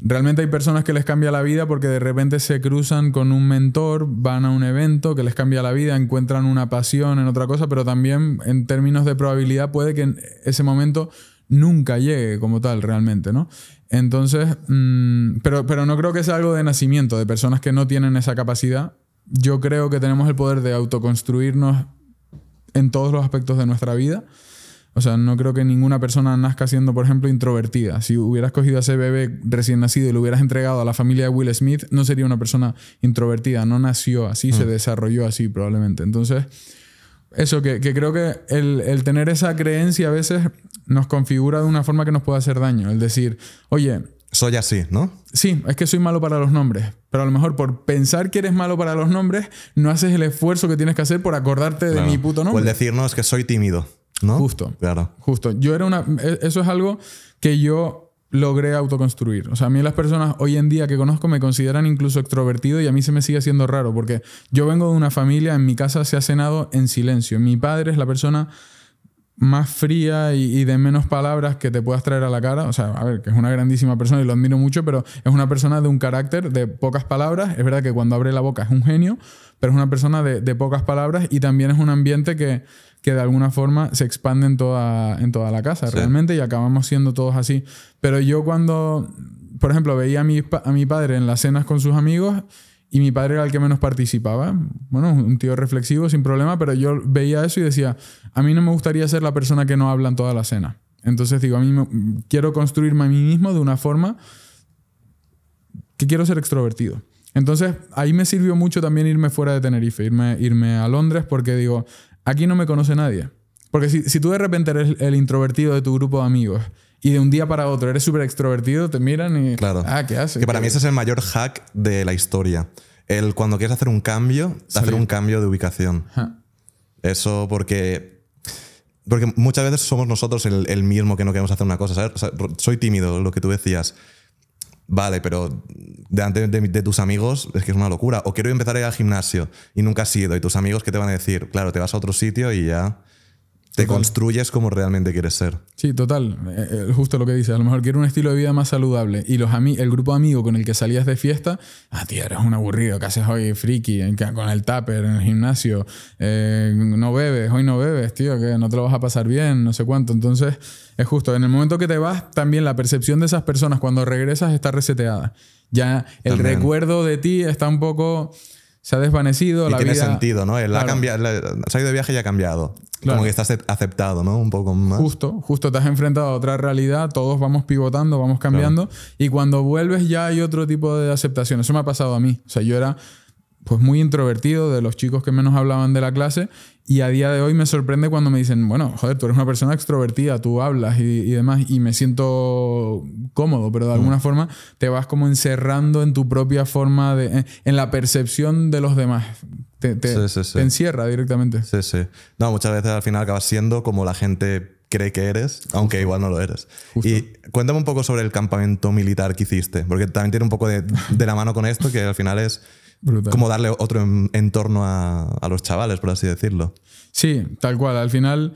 Realmente hay personas que les cambia la vida porque de repente se cruzan con un mentor, van a un evento que les cambia la vida, encuentran una pasión en otra cosa, pero también en términos de probabilidad puede que en ese momento nunca llegue como tal realmente, ¿no? Entonces, mm, pero, pero no creo que sea algo de nacimiento, de personas que no tienen esa capacidad. Yo creo que tenemos el poder de autoconstruirnos en todos los aspectos de nuestra vida o sea, no creo que ninguna persona nazca siendo, por ejemplo, introvertida. Si hubieras cogido a ese bebé recién nacido y lo hubieras entregado a la familia de Will Smith, no sería una persona introvertida. No nació así, se mm. desarrolló así probablemente. Entonces, eso, que, creo que el, el, tener esa creencia a veces nos configura de una forma que nos puede hacer daño. El decir, oye, soy así, ¿no? Sí, es que soy malo para los nombres. Pero a lo mejor por pensar que eres malo para los nombres, no haces el esfuerzo que tienes que hacer por acordarte de mi puto nombre. O el decir, no, es que soy tímido, ¿no? Justo. Claro. Justo. Yo era una. e- Eso es algo que yo logré autoconstruir. O sea, a mí las personas hoy en día que conozco me consideran incluso extrovertido y a mí se me sigue haciendo raro porque yo vengo de una familia, en mi casa se ha cenado en silencio. Mi padre es la persona más fría y, y de menos palabras que te puedas traer a la cara. O sea, a ver, que es una grandísima persona y lo admiro mucho, pero es una persona de un carácter de pocas palabras. Es verdad que cuando abre la boca es un genio, pero es una persona de, de pocas palabras y también es un ambiente que, que de alguna forma se expande en toda, en toda la casa Sí. realmente y acabamos siendo todos así. Pero yo cuando, por ejemplo, veía a mi, a mi padre en las cenas con sus amigos y mi padre era el que menos participaba. Bueno, un tío reflexivo sin problema, pero yo veía eso y decía, a mí no me gustaría ser la persona que no habla en toda la cena. Entonces digo, a mí me- quiero construirme a mí mismo de una forma que quiero ser extrovertido. Entonces, ahí me sirvió mucho también irme fuera de Tenerife, irme, irme a Londres, porque digo, aquí no me conoce nadie. Porque si, si tú de repente eres el introvertido de tu grupo de amigos y de un día para otro eres súper extrovertido, te miran y... Claro. Ah, ¿qué haces? Que para ¿Qué- mí ese es el mayor hack de la historia. El cuando quieres hacer un cambio, hacer un cambio de ubicación. Eso porque. Porque muchas veces somos nosotros el, el mismo que no queremos hacer una cosa. ¿sabes? O sea, ro- soy tímido, lo que tú decías. Vale, pero delante de, de tus amigos es que es una locura. O quiero empezar a ir al gimnasio y nunca has ido. Y tus amigos, ¿qué te van a decir? Claro, te vas a otro sitio y ya te Total. construyes como realmente quieres ser. Sí, total. Eh, eh, justo lo que dices. A lo mejor quiero un estilo de vida más saludable. Y los el grupo de amigos con el que salías de fiesta, ah, tío, eres un aburrido. ¿Qué haces hoy, friki? Con el tupper, en el gimnasio. Eh, no bebes, hoy no bebes, tío, que no te lo vas a pasar bien, no sé cuánto. Entonces, es justo. En el momento que te vas, también la percepción de esas personas cuando regresas está reseteada. Ya el También. recuerdo de ti está un poco. Se ha desvanecido. Y la tiene vida- sentido, ¿no? Él ha Claro. cambiado, se ha ido de viaje y ha cambiado. Claro. Como que estás aceptado, ¿no? Un poco más. Justo, justo te has enfrentado a otra realidad, todos vamos pivotando, vamos cambiando y cuando vuelves ya hay otro tipo de aceptación. Eso me ha pasado a mí. O sea, yo era pues muy introvertido de los chicos que menos hablaban de la clase y a día de hoy me sorprende cuando me dicen, bueno, joder, tú eres una persona extrovertida, tú hablas y, y demás y me siento cómodo, pero de alguna forma te vas como encerrando en tu propia forma de, en, en la percepción de los demás. Te, te- Sí, sí, sí. te encierra directamente. Sí, sí. No, muchas veces al final acabas siendo como la gente cree que eres, aunque igual no lo eres. Y cuéntame un poco sobre el campamento militar que hiciste, porque también tiene un poco de, de la mano con esto, que al final es Brutal. como darle otro en- entorno a, a los chavales, por así decirlo. Sí, tal cual. Al final,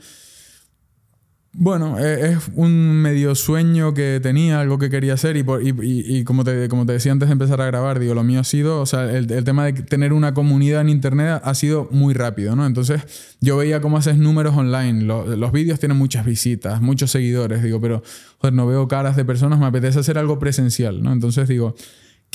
bueno, e- es un medio sueño que tenía, algo que quería hacer y, por- y- y- y como, te, como te decía antes de empezar a grabar, digo, lo mío ha sido, o sea, el, el tema de tener una comunidad en Internet ha sido muy rápido, ¿no? Entonces yo veía cómo haces números online, lo- los vídeos tienen muchas visitas, muchos seguidores, digo, pero, joder, no veo caras de personas, me apetece hacer algo presencial, ¿no? Entonces digo,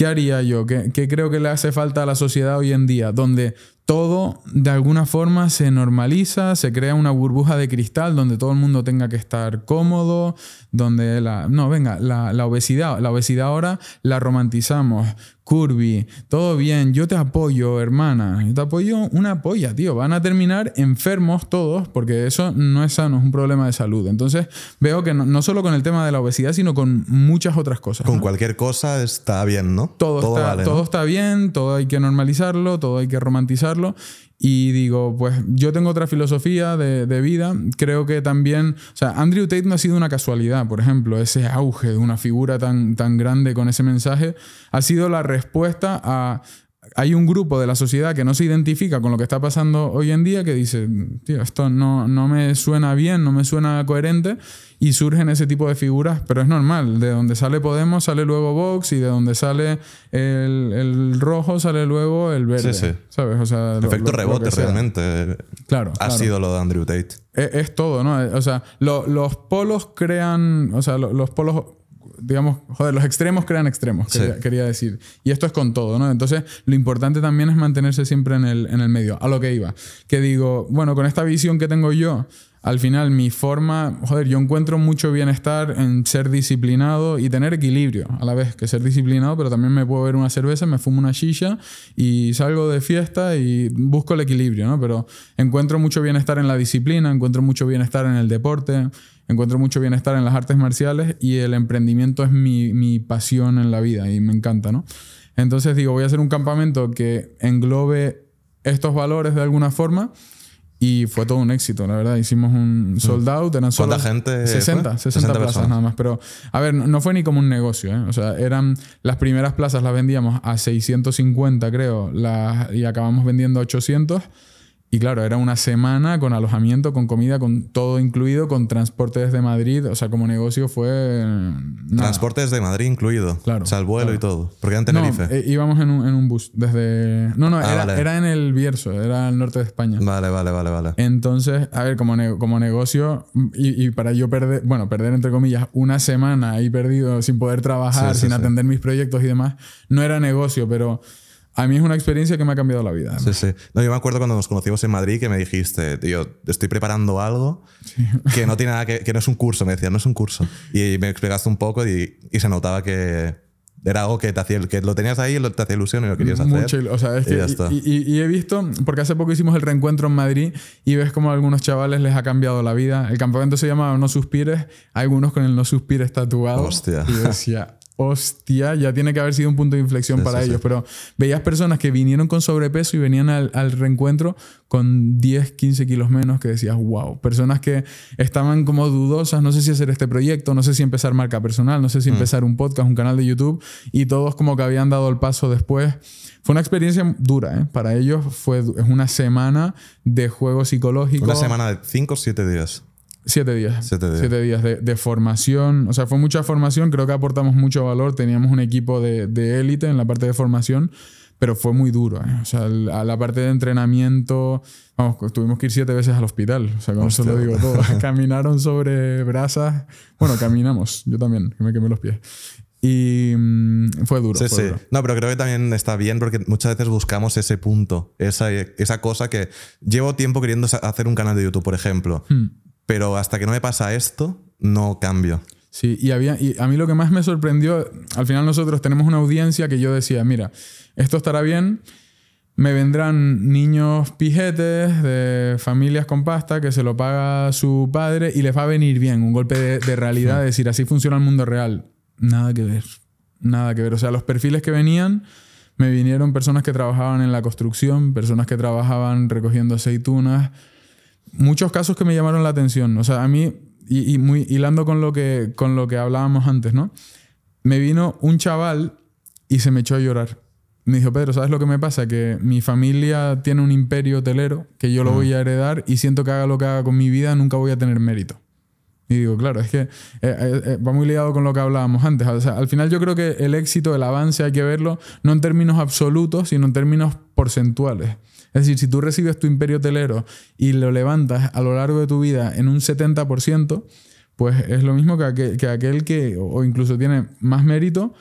¿Qué haría yo? ¿Qué, qué creo que le hace falta a la sociedad hoy en día? Donde todo de alguna forma se normaliza, se crea una burbuja de cristal donde todo el mundo tenga que estar cómodo, donde la... No, venga, la, la obesidad, la obesidad ahora la romantizamos. Curvy, todo bien, yo te apoyo, hermana, yo te apoyo una polla, tío. Van a terminar enfermos todos porque eso no es sano, es un problema de salud. Entonces veo que no, no solo con el tema de la obesidad, sino con muchas otras cosas. Con ¿no? cualquier cosa está bien, ¿no? todo, está, vale, ¿no? todo está bien, todo hay que normalizarlo, todo hay que romantizarlo. Y digo, pues yo tengo otra filosofía de, de vida. Creo que también, o sea, Andrew Tate no ha sido una casualidad, por ejemplo, ese auge de una figura tan, tan grande con ese mensaje ha sido la respuesta a... Hay un grupo de la sociedad que no se identifica con lo que está pasando hoy en día que dice, tío, esto no, no me suena bien, no me suena coherente y surgen ese tipo de figuras, pero es normal, de donde sale Podemos sale luego Vox y de donde sale el, el rojo sale luego el verde. Sí, sí. ¿Sabes? O sea, lo- Efecto lo- rebote, realmente. Claro. Ha claro. sido lo de Andrew Tate. Es, es todo, ¿no? O sea, lo- los polos crean, o sea, lo- los polos, digamos, joder, los extremos crean extremos, Sí. quería, quería decir. Y esto es con todo, ¿no? Entonces, lo importante también es mantenerse siempre en el, en el medio. A lo que iba. Que digo, bueno, con esta visión que tengo yo, al final mi forma, joder, yo encuentro mucho bienestar en ser disciplinado y tener equilibrio a la vez que ser disciplinado, pero también me puedo ver una cerveza, me fumo una shisha y salgo de fiesta y busco el equilibrio, ¿no? Pero encuentro mucho bienestar en la disciplina, encuentro mucho bienestar en el deporte, encuentro mucho bienestar en las artes marciales y el emprendimiento es mi, mi pasión en la vida y me encanta, ¿no? Entonces digo, voy a hacer un campamento que englobe estos valores de alguna forma y fue todo un éxito, la verdad. Hicimos un sold out, eran solo ¿Cuánta gente? 60, fue? 60, plazas personas. nada más. Pero, a ver, no fue ni como un negocio, ¿eh? O sea, eran las primeras plazas las vendíamos a 650, creo, las, y acabamos vendiendo a 800. Y claro, era una semana con alojamiento, con comida, con todo incluido, con transporte desde Madrid. O sea, como negocio fue. nada. Transportes de Madrid incluido. Claro, O sea, el vuelo claro. y todo. Porque era en No, Tenerife. eh, íbamos en un, en un bus desde. No, no, Ah, era, vale. era en el Bierzo, era el norte de España. Vale, vale, vale, vale. Entonces, a ver, como, ne- como negocio, y, y para yo perder, bueno, perder entre comillas, una semana ahí perdido sin poder trabajar, Sí, sí, sin sí. atender mis proyectos y demás, no era negocio, pero a mí es una experiencia que me ha cambiado la vida. Sí, sí. No, yo me acuerdo cuando nos conocimos en Madrid que me dijiste, tío, estoy preparando algo que no tiene nada que, que no es un curso. Me decías, no es un curso. Y me explicaste un poco y, y se notaba que era algo que te hacía, que lo tenías ahí, te hacía ilusión y lo querías hacer. Mucho, il- o sea, es Y que ya y, está. y- y he visto, porque hace poco hicimos el reencuentro en Madrid y ves como a algunos chavales les ha cambiado la vida. El campamento se llama No Suspires, algunos con el No Suspires tatuado. Hostia. Y decía, hostia, ya tiene que haber sido un punto de inflexión Sí, para sí, ellos. sí. Pero veías personas que vinieron con sobrepeso y venían al, al reencuentro con 10, 15 kilos menos que decías, wow. Personas que estaban como dudosas, no sé si hacer este proyecto, no sé si empezar marca personal, no sé Mm. si empezar un podcast, un canal de YouTube y todos como que habían dado el paso después. Fue una experiencia dura, ¿eh? Para ellos fue es una semana de juego psicológico. Una semana de 5 o 7 días. Siete días. Siete días. Siete días de, de formación. O sea, fue mucha formación. Creo que aportamos mucho valor. Teníamos un equipo de de élite en la parte de formación, pero fue muy duro. ¿eh? O sea, a la parte de entrenamiento, vamos, tuvimos que ir siete veces al hospital. O sea, con eso lo Hostia. digo todo. Caminaron sobre brasas. Bueno, caminamos. Yo también, que me quemé los pies. Y mm, fue duro. Sí, fue sí. duro. No, pero creo que también está bien porque muchas veces buscamos ese punto, esa, esa cosa que llevo tiempo queriendo hacer un canal de YouTube, por ejemplo, Hmm. Pero hasta que no me pasa esto, no cambio. Sí, y, había, y a mí lo que más me sorprendió, al final nosotros tenemos una audiencia que yo decía, mira, esto estará bien, me vendrán niños pijetes de familias con pasta que se lo paga su padre y les va a venir bien, un golpe de, realidad, de decir, así funciona el mundo real. Nada que ver, nada que ver. O sea, los perfiles que venían, me vinieron personas que trabajaban en la construcción, personas que trabajaban recogiendo aceitunas, muchos casos que me llamaron la atención. O sea, a mí, y, y muy hilando con lo, que, con lo que hablábamos antes, ¿no? Me vino un chaval y se me echó a llorar. Me dijo, Pedro, ¿sabes lo que me pasa? Que mi familia tiene un imperio hotelero que yo lo voy a heredar y siento que haga lo que haga con mi vida, nunca voy a tener mérito. Y digo, claro, es que eh, eh, eh, va muy ligado con lo que hablábamos antes. O sea, al final yo creo que el éxito, el avance, hay que verlo no en términos absolutos, sino en términos porcentuales. Es decir, si tú recibes tu imperio hotelero y lo levantas a lo largo de tu vida en un 70%, pues es lo mismo que aquel que, aquel que o incluso tiene más mérito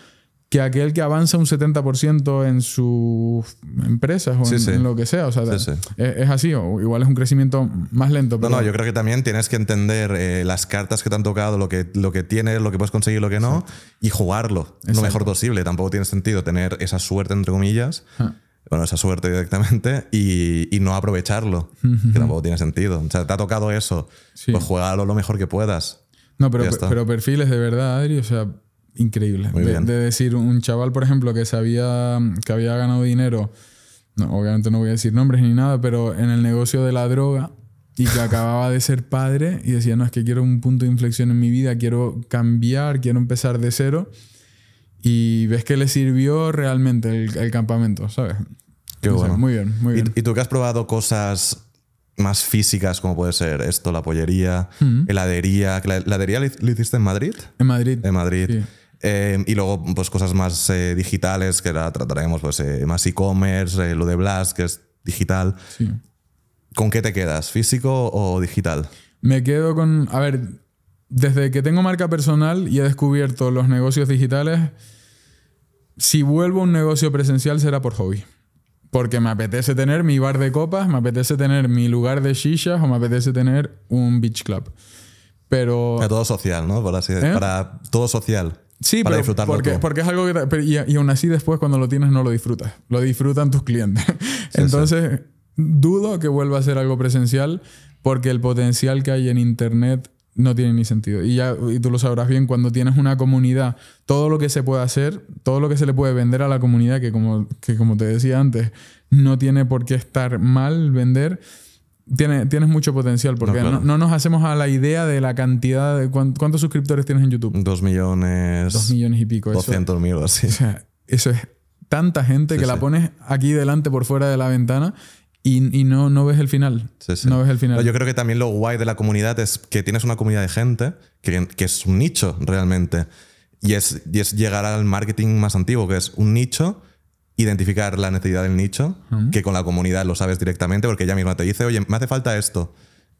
que aquel que avanza un 70% en sus empresas o Sí, en, sí. en lo que sea. O sea, Sí. Es, es así, o igual es un crecimiento más lento. No, Pero no, yo creo que también tienes que entender eh, las cartas que te han tocado, lo que, lo que tienes, lo que puedes conseguir, lo que no, y jugarlo lo Exacto. mejor posible. Tampoco tiene sentido tener esa suerte, entre comillas, Ah. Bueno, esa suerte directamente, y, y no aprovecharlo, que tampoco tiene sentido. O sea, te ha tocado eso, Sí. pues juégalo lo mejor que puedas. No, pero, pero perfiles de verdad, Adri, o sea, increíble. Muy De, bien. de decir, un chaval, por ejemplo, que sabía que había ganado dinero, no, obviamente no voy a decir nombres ni nada, pero en el negocio de la droga y que acababa de ser padre y decía, no, es que quiero un punto de inflexión en mi vida, quiero cambiar, quiero empezar de cero. Y ves que le sirvió realmente el, el campamento, ¿sabes? Qué bueno. muy bien, muy ¿Y, bien. y tú que has probado cosas más físicas, como puede ser esto, la pollería, heladería, que la heladería lo lo hiciste en Madrid? En Madrid. En Madrid. Sí. Eh, y luego, pues cosas más eh, digitales, que la trataremos, pues eh, más e-commerce, eh, lo de Blast, que es digital. Sí. ¿Con qué te quedas? ¿Físico o digital? Me quedo con. A ver, desde que tengo marca personal y he descubierto los negocios digitales, si vuelvo a un negocio presencial será por hobby. Porque me apetece tener mi bar de copas, me apetece tener mi lugar de shishas o me apetece tener un beach club. Pero... Para todo social, ¿no? Para, así, ¿Eh? para todo social. Sí, para pero disfrutarlo porque, porque es algo que... pero y, y aún así después cuando lo tienes no lo disfrutas. Lo disfrutan tus clientes. Entonces, dudo que vuelva a ser algo presencial porque el potencial que hay en Internet no tiene ni sentido. Y, ya, y tú lo sabrás bien, cuando tienes una comunidad, todo lo que se puede hacer, todo lo que se le puede vender a la comunidad, que como, que como te decía antes, no tiene por qué estar mal vender, tiene, tienes mucho potencial porque No, no, claro. no nos hacemos a la idea de la cantidad de... cuán- ¿Cuántos suscriptores tienes en YouTube? Dos millones. Dos millones y pico. Eso, Doscientos mil o así. o sea, eso es tanta gente Sí, que la pones aquí delante por fuera de la ventana y, y no, no ves el final. Sí, sí. No ves el final. No, Yo creo que también lo guay de la comunidad es que tienes una comunidad de gente que, que es un nicho realmente. Y es, y es llegar al marketing más antiguo, que es un nicho, identificar la necesidad del nicho, que con la comunidad lo sabes directamente porque ella misma te dice, oye, me hace falta esto.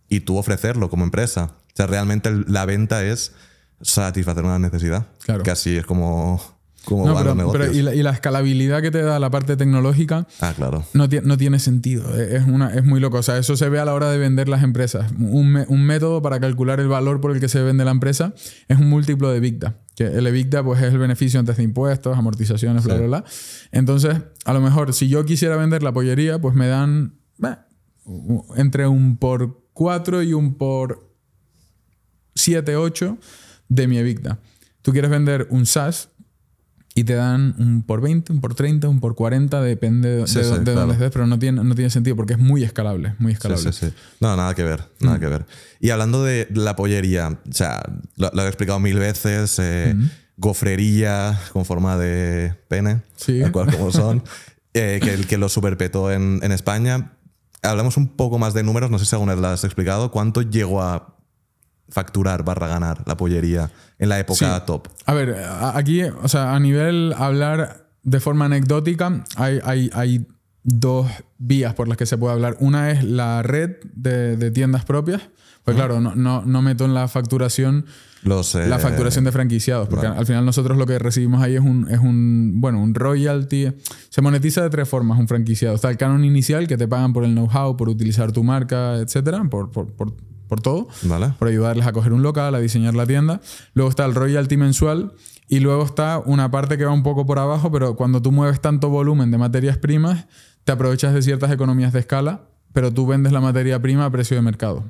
Y tú ofrecerlo como empresa. O sea, realmente la venta es satisfacer una necesidad. Claro. Que así es como, como No, van pero, los negocios. pero y, la, y la escalabilidad que te da la parte tecnológica Ah, claro. no, tie- no tiene sentido. Es, una, es muy loco. O sea, eso se ve a la hora de vender las empresas. Un, me- un método para calcular el valor por el que se vende la empresa es un múltiplo de EBITDA. Que el EBITDA pues, es el beneficio antes de impuestos, amortizaciones, bla, Sí. bla, bla. Entonces, a lo mejor, si yo quisiera vender la pollería, pues me dan entre un por 4 y un por 7, 8 de mi EBITDA. Tú quieres vender un SaaS y te dan un por 20, un por 30, un por 40, depende de, Sí, de- sí, de claro. dónde estés, pero no tiene, no tiene sentido porque es muy escalable, muy escalable. sí, sí. No, nada que ver, nada Mm. que ver. Y hablando de la pollería, o sea, lo, lo he explicado mil veces, eh, gofrería con forma de pene, Sí. tal cual como son, eh, que, que lo superpetó en, en España. Hablamos un poco más de números, no sé si alguna vez lo has explicado, ¿cuánto llegó a facturar barra ganar la pollería en la época Sí. top? A ver, aquí, o sea, a nivel hablar de forma anecdótica, hay, hay, hay dos vías por las que se puede hablar. Una es la red de, de tiendas propias. Pues claro, no, no, no meto en la facturación Los, eh, la facturación de franquiciados, porque al final nosotros lo que recibimos ahí es un, es un, bueno, un royalty. Se monetiza de tres formas un franquiciado. Está el canon inicial, que te pagan por el know-how, por utilizar tu marca, etcétera, por, por, por, por todo, ¿Vale? por ayudarles a coger un local, a diseñar la tienda. Luego está el royalty mensual y luego está una parte que va un poco por abajo, pero cuando tú mueves tanto volumen de materias primas, te aprovechas de ciertas economías de escala, pero tú vendes la materia prima a precio de mercado.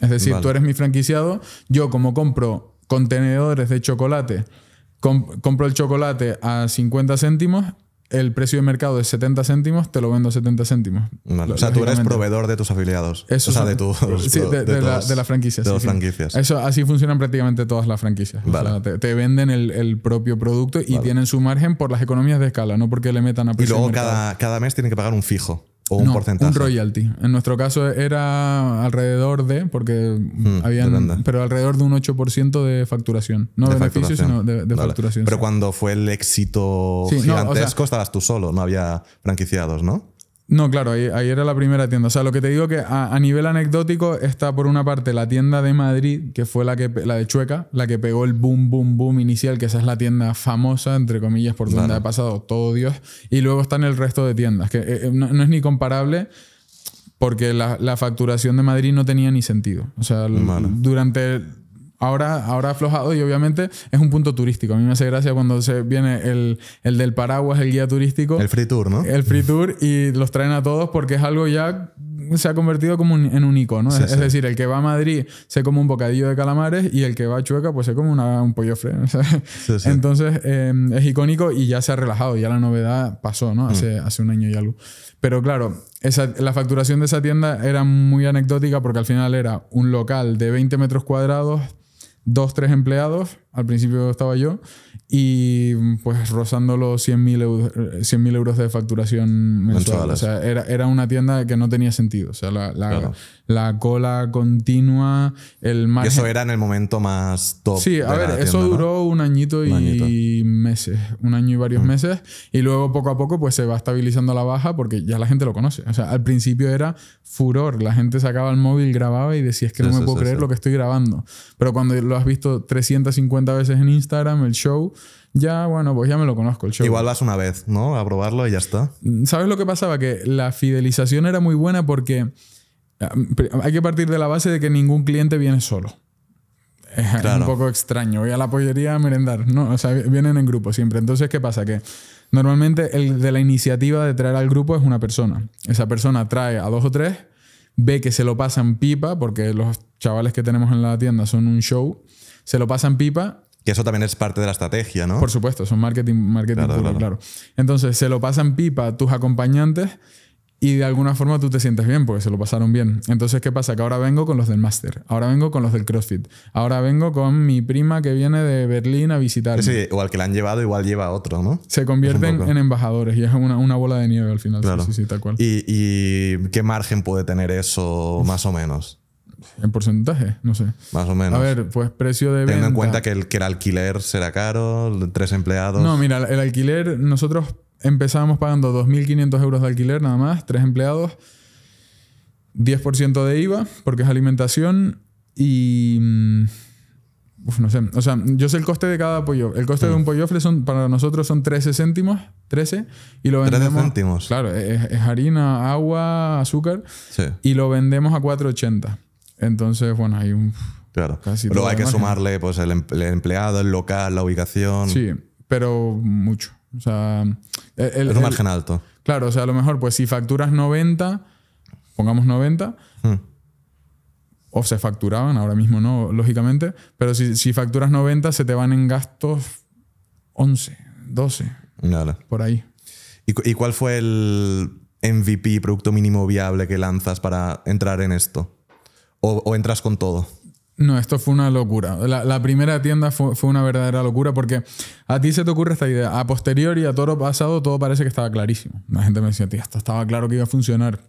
Es decir, Vale. tú eres mi franquiciado, yo como compro contenedores de chocolate, com- compro el chocolate a 50 céntimos, el precio de mercado es 70 céntimos, te lo vendo a 70 céntimos. Vale. O sea, tú eres proveedor de tus afiliados. Eso o sea, de tus. sí, de, de la, de la franquicia. De sí, las sí. franquicias. Eso, así funcionan prácticamente todas las franquicias. O Vale. sea, te, te venden el, el propio producto y tienen su margen por las economías de escala, no porque le metan a Y precio de luego cada, cada mes tienen que pagar un fijo o un No, porcentaje. Un royalty. En nuestro caso era alrededor de, porque habían, depende. pero alrededor de un 8% de facturación. No de beneficio, facturación. sino de, de Vale. facturación. Pero sí. cuando fue el éxito Sí, no, o sea- gigantesco, estabas tú solo, no había franquiciados, ¿no? No, claro, ahí, ahí era la primera tienda. O sea, lo que te digo que a, a nivel anecdótico está por una parte la tienda de Madrid, que fue la que la de Chueca, la que pegó el boom, boom, boom inicial, que esa es la tienda famosa, entre comillas, por donde ha pasado todo Dios. Y luego están el resto de tiendas, que eh, eh, no, no es ni comparable porque la, la facturación de Madrid no tenía ni sentido. O sea, Vale. durante... Ahora, ahora ha aflojado y obviamente es un punto turístico. A mí me hace gracia cuando se viene el, el del paraguas, el guía turístico El free tour, ¿no? el free tour y los traen a todos porque es algo ya se ha convertido como un- en un icono. Sí, es, sí. es decir, el que va a Madrid se come un bocadillo de calamares y el que va a Chueca pues se come una- un pollo fre. Sí. Entonces eh, es icónico y ya se ha relajado. Ya la novedad pasó, ¿no? Mm. Hace, hace un año y algo. Pero claro, esa, la facturación de esa tienda era muy anecdótica porque al final era un local de 20 metros cuadrados, dos, tres empleados. Al principio estaba yo. Y pues rozando los 100.000 euros, 100.000 euros de facturación mensual. O sea, era, era una tienda que no tenía sentido. O sea, la, la, Claro. la cola continua, el Y margen. eso era en el momento más top. Sí, a ver, eso tienda, ¿no? duró un añito y Un añito. Mm. meses, un año y varios meses, y luego poco a poco pues se va estabilizando la baja porque ya la gente lo conoce. O sea, al principio era furor, la gente sacaba el móvil, grababa y decía, es que Sí, no me sí, puedo sí, creer sí. lo que estoy grabando. Pero cuando lo has visto 350 veces en Instagram, el show, ya, bueno, pues ya me lo conozco el show. Igual vas una vez, ¿no? A probarlo y ya está. ¿Sabes lo que pasaba? Que la fidelización era muy buena porque hay que partir de la base de que ningún cliente viene solo. Es es Claro. un poco extraño. Voy a la pollería a merendar. No, o sea, vienen en grupo siempre. Entonces, ¿qué pasa? Que normalmente el de la iniciativa de traer al grupo es una persona. Esa persona trae a dos o tres, ve que se lo pasan pipa, porque los chavales que tenemos en la tienda son un show, se lo pasan pipa Que eso también es parte de la estrategia, ¿no? por supuesto, son marketing, marketing Claro, puro, claro. claro. Entonces, se lo pasan pipa a tus acompañantes y de alguna forma tú te sientes bien porque se lo pasaron bien. Entonces, ¿qué pasa? Que ahora vengo con los del máster, ahora vengo con los del CrossFit, ahora vengo con mi prima que viene de Berlín a visitarme. Sí, sí, o al que le han llevado, igual lleva a otro, ¿no? Se convierten en embajadores y es una, una bola de nieve al final. Sí, Claro. Sí, sí, tal cual. ¿Y, y qué margen puede tener eso, más o menos? En porcentaje, no sé. Más o menos. A ver, pues precio de venta. Teniendo en cuenta que el, que el alquiler será caro, tres empleados. No, mira, el alquiler, nosotros empezábamos pagando 2.500 euros de alquiler nada más, tres empleados, 10% de IVA, porque es alimentación, y... mm, Uf, no sé. O sea, yo sé el coste de cada pollo. El coste de Mm. un pollofle son, para nosotros son 13 céntimos, 13, y lo 13 vendemos... céntimos. Claro, es, es harina, agua, azúcar, Sí, y lo vendemos a 4,80. Entonces, bueno, hay un... claro. Casi Luego todo hay que margen. sumarle pues, el, em- empleado, el local, la ubicación. Sí, pero mucho. O sea, el- es un el- margen alto. Claro, o sea, a lo mejor, pues si facturas 90, pongamos 90, Hmm. o se facturaban, ahora mismo no, lógicamente, pero si, si facturas 90, se te van en gastos 11, 12, Vale. por ahí. ¿Y, y cuál fue el MVP, producto mínimo viable que lanzas para entrar en esto? ¿O, entras con todo? No, esto fue una locura. La, primera tienda fue, una verdadera locura porque a ti se te ocurre esta idea. A posteriori, a todo pasado, todo parece que estaba clarísimo. La gente me decía, tío, esto estaba claro que iba a funcionar.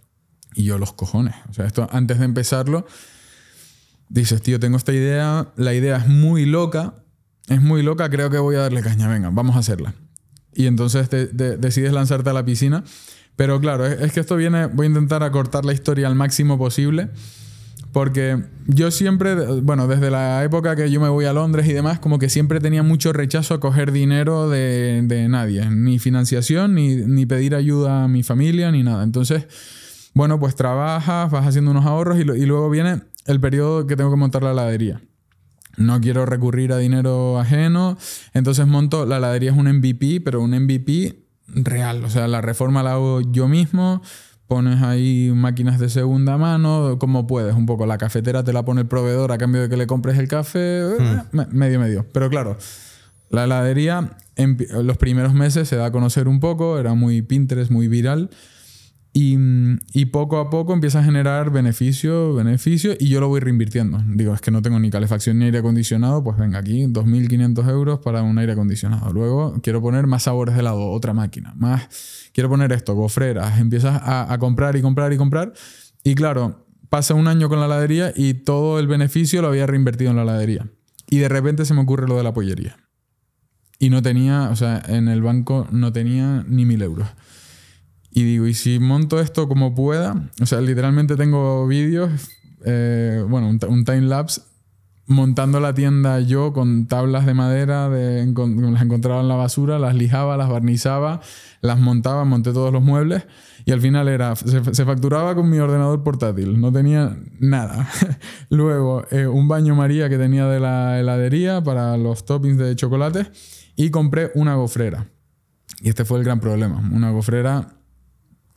Y yo, los cojones. O sea, esto antes de empezarlo, dices, tío, tengo esta idea, la idea es muy loca, es muy loca, creo que voy a darle caña, venga, vamos a hacerla. Y entonces decides lanzarte a la piscina. Pero claro, es, es que esto viene, voy a intentar acortar la historia al máximo posible. Porque yo siempre, bueno, desde la época que yo me voy a Londres y demás, como que siempre tenía mucho rechazo a coger dinero de, de nadie, ni financiación, ni, pedir ayuda a mi familia, ni nada. Entonces, bueno, pues trabajas, vas haciendo unos ahorros y, y luego viene el periodo que tengo que montar la heladería. No quiero recurrir a dinero ajeno, entonces monto, la heladería es un MVP, pero un MVP real, o sea, la reforma la hago yo mismo, pones ahí máquinas de segunda mano, como puedes, un poco. La cafetera te la pone el proveedor a cambio de que le compres el café, eh, me- medio, medio. Pero claro, la heladería en los primeros meses se da a conocer un poco, era muy Pinterest, muy viral. Y, poco a poco empieza a generar beneficio, beneficio, y yo lo voy reinvirtiendo. Digo, es que no tengo ni calefacción ni aire acondicionado, pues venga, aquí 2.500 euros para un aire acondicionado. Luego quiero poner más sabores de helado, otra máquina. Más, quiero poner esto, gofreras. Empiezas a, a comprar y comprar y comprar. Y claro, pasa un año con la heladería y todo el beneficio lo había reinvertido en la heladería. Y de repente se me ocurre lo de la pollería. Y no tenía, o sea, en el banco no tenía ni mil euros. Y digo, ¿y si monto esto como pueda? O sea, literalmente tengo vídeos, eh, bueno, un, un time lapse, montando la tienda yo con tablas de madera, de, que las encontraba en la basura, las lijaba, las barnizaba, las montaba, monté todos los muebles y al final era, se, se facturaba con mi ordenador portátil, no tenía nada. Luego, eh, un baño María que tenía de la heladería para los toppings de chocolate y compré una gofrera. Y este fue el gran problema, una gofrera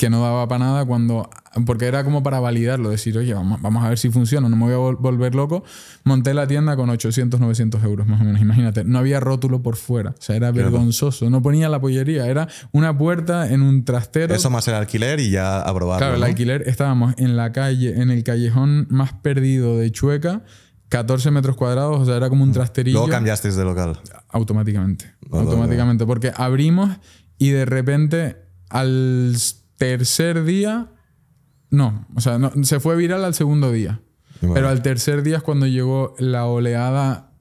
que no daba para nada cuando porque era como para validarlo, decir, oye, vamos, vamos a ver si funciona, no me voy a vol- volver loco. Monté la tienda con 800, 900 euros más o menos, imagínate. No había rótulo por fuera, o sea, era vergonzoso. No ponía la pollería, era una puerta en un trastero. Eso más el alquiler y ya a probarlo. Claro, el ¿no? alquiler, estábamos en la calle, en el callejón más perdido de Chueca, 14 metros cuadrados, o sea, era como un trasterillo Luego cambiasteis de local. automáticamente. Automáticamente. Porque abrimos y de repente al tercer día. No, o sea, no, se fue viral al segundo día. Pero al tercer día es cuando llegó la oleada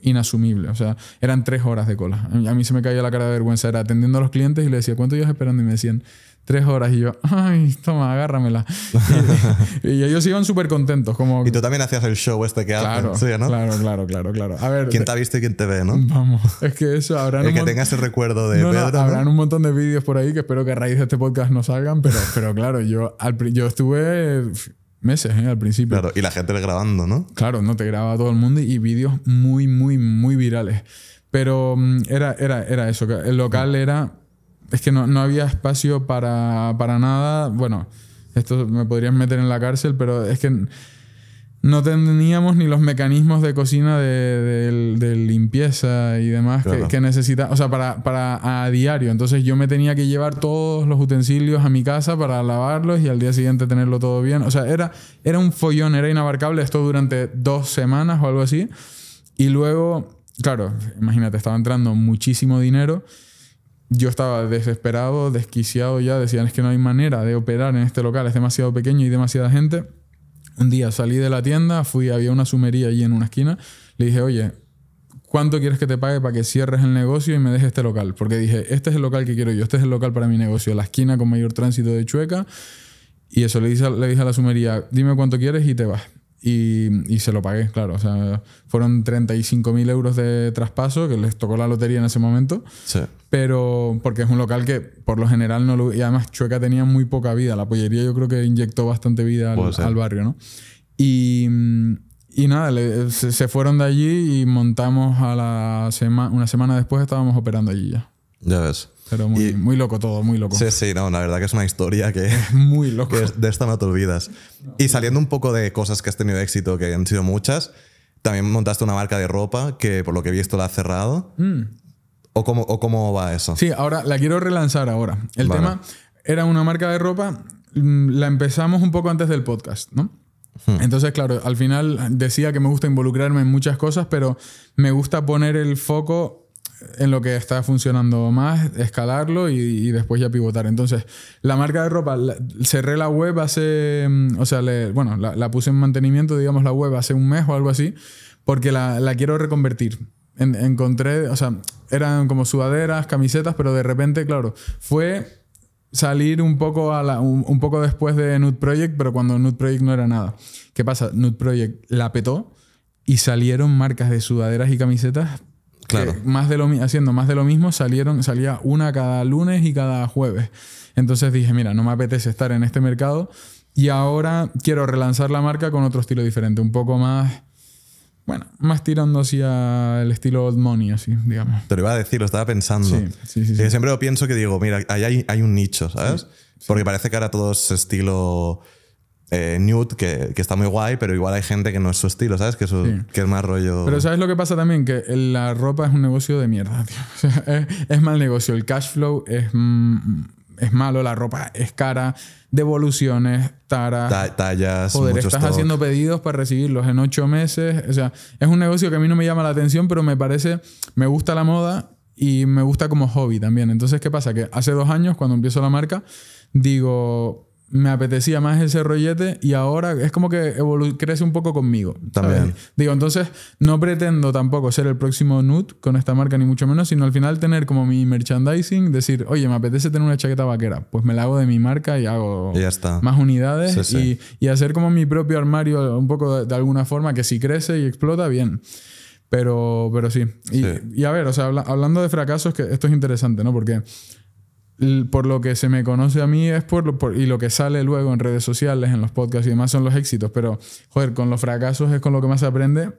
inasumible. O sea, eran tres horas de cola. A mí se me caía la cara de vergüenza. Era atendiendo a los clientes y le decía, ¿cuánto llevas esperando? Y me decían, tres horas y yo, ay, toma, agárramela. y, y ellos iban súper contentos. Como, Y tú también hacías el show este que claro, hacen, ¿sí, no? claro, claro, claro, claro. A ver, ¿Quién te ha visto y quién te ve, no? vamos, es que eso habrán El que tenga ese recuerdo de no, no, Pedro, ¿no? habrán un montón de vídeos por ahí que espero que a raíz de este podcast no salgan, pero, pero claro, yo, al, yo estuve meses ¿eh? al principio. Claro, y la gente grabando, ¿no? Claro, no te graba todo el mundo y vídeos muy, muy, muy virales. Pero mm, era, era, era eso, que el local era... Es que no, no había espacio para, para nada. Bueno, esto me podrían meter en la cárcel, pero es que no teníamos ni los mecanismos de cocina de, de- de limpieza y demás que, que necesita, o sea, para, para a diario. Entonces yo me tenía que llevar todos los utensilios a mi casa para lavarlos y al día siguiente tenerlo todo bien. O sea, era, era un follón, era inabarcable esto durante dos semanas o algo así. Y luego, claro, imagínate, estaba entrando muchísimo dinero. Yo estaba desesperado, desquiciado ya. Decían, es que no hay manera de operar en este local, es demasiado pequeño y demasiada gente. Un día salí de la tienda, fui, había una sumería allí en una esquina. Le dije, oye, ¿cuánto quieres que te pague para que cierres el negocio y me dejes este local? Porque dije, este es el local que quiero yo, este es el local para mi negocio, la esquina con mayor tránsito de Chueca. Y eso le dije, le dije a la sumería, dime cuánto quieres y te vas. Y, y se lo pagué, claro. O sea, fueron 35.000 euros de traspaso, que les tocó la lotería en ese momento. Sí. Pero porque es un local que por lo general no lo... Y además Chueca tenía muy poca vida. La pollería yo creo que inyectó bastante vida al, al barrio, ¿no? Y, y nada, le- se, se fueron de allí y montamos a la semana... Una semana después estábamos operando allí ya. Ya ves. Pero muy, Y- muy loco todo, muy loco. Sí, sí, no, la verdad que es una historia que, Muy loco. que de esta no te olvidas. Y saliendo un poco de cosas que has tenido éxito, que han sido muchas, también montaste una marca de ropa que por lo que he visto la has cerrado. ¿O, cómo, ¿O cómo va eso? Mm. Sí, ahora la quiero relanzar ahora. El Vale. tema era una marca de ropa, mm, la empezamos un poco antes del podcast, ¿no? Entonces, claro, al final decía que me gusta involucrarme en muchas cosas, pero me gusta poner el foco en lo que está funcionando más, escalarlo y, y después ya pivotar. Entonces, la marca de ropa, cerré la web hace, mm, o sea, le- bueno, la, puse en mantenimiento, digamos, la web hace un mes o algo así, porque la, quiero reconvertir. En- encontré, o sea, eran como sudaderas, camisetas, pero de repente, claro, fue salir un poco, a un, un poco después de Nude Project, pero cuando Nude Project no era nada. ¿Qué pasa? Nude Project la petó y salieron marcas de sudaderas y camisetas. Que Claro. más de lo, haciendo más de lo mismo, salieron, salía una cada lunes y cada jueves. Entonces dije, mira, no me apetece estar en este mercado y ahora quiero relanzar la marca con otro estilo diferente, un poco más, bueno, más tirando hacia el estilo old money, así, digamos. Te lo iba a decir, lo estaba pensando. Sí, sí, sí. siempre lo pienso que digo, mira, ahí hay, hay un nicho, ¿sabes? Porque parece que ahora todo es estilo eh, nude, que, que está muy guay, pero igual hay gente que no es su estilo, ¿sabes? Que, es más rollo... Pero ¿sabes lo que pasa también? Que la ropa es un negocio de mierda, tío. O sea, es, es mal negocio. El cash flow es, mm, es malo, la ropa es cara, devoluciones, taras. Ta- tallas, Joder, estás stock. haciendo pedidos para recibirlos en ocho meses. O sea, es un negocio que a mí no me llama la atención, pero me parece, me gusta la moda y me gusta como hobby también. Entonces, ¿qué pasa? Que hace dos años, cuando empiezo la marca, digo, me apetecía más ese rollete y ahora es como que crece un poco conmigo. ¿sabes? También. Digo, entonces no pretendo tampoco ser el próximo nude con esta marca, ni mucho menos, sino al final tener como mi merchandising, decir, oye, me apetece tener una chaqueta vaquera, pues me la hago de mi marca y hago Y ya está. más unidades Sí, sí. Y, y hacer como mi propio armario un poco de, de alguna forma que si crece y explota, bien. Pero, pero sí. Y, Sí. y a ver, o sea, habla- hablando de fracasos, que esto es interesante, ¿no? Porque por lo que se me conoce a mí es por, por- y lo que sale luego en redes sociales, en los podcasts y demás son los éxitos, pero joder, con los fracasos es con lo que más se aprende.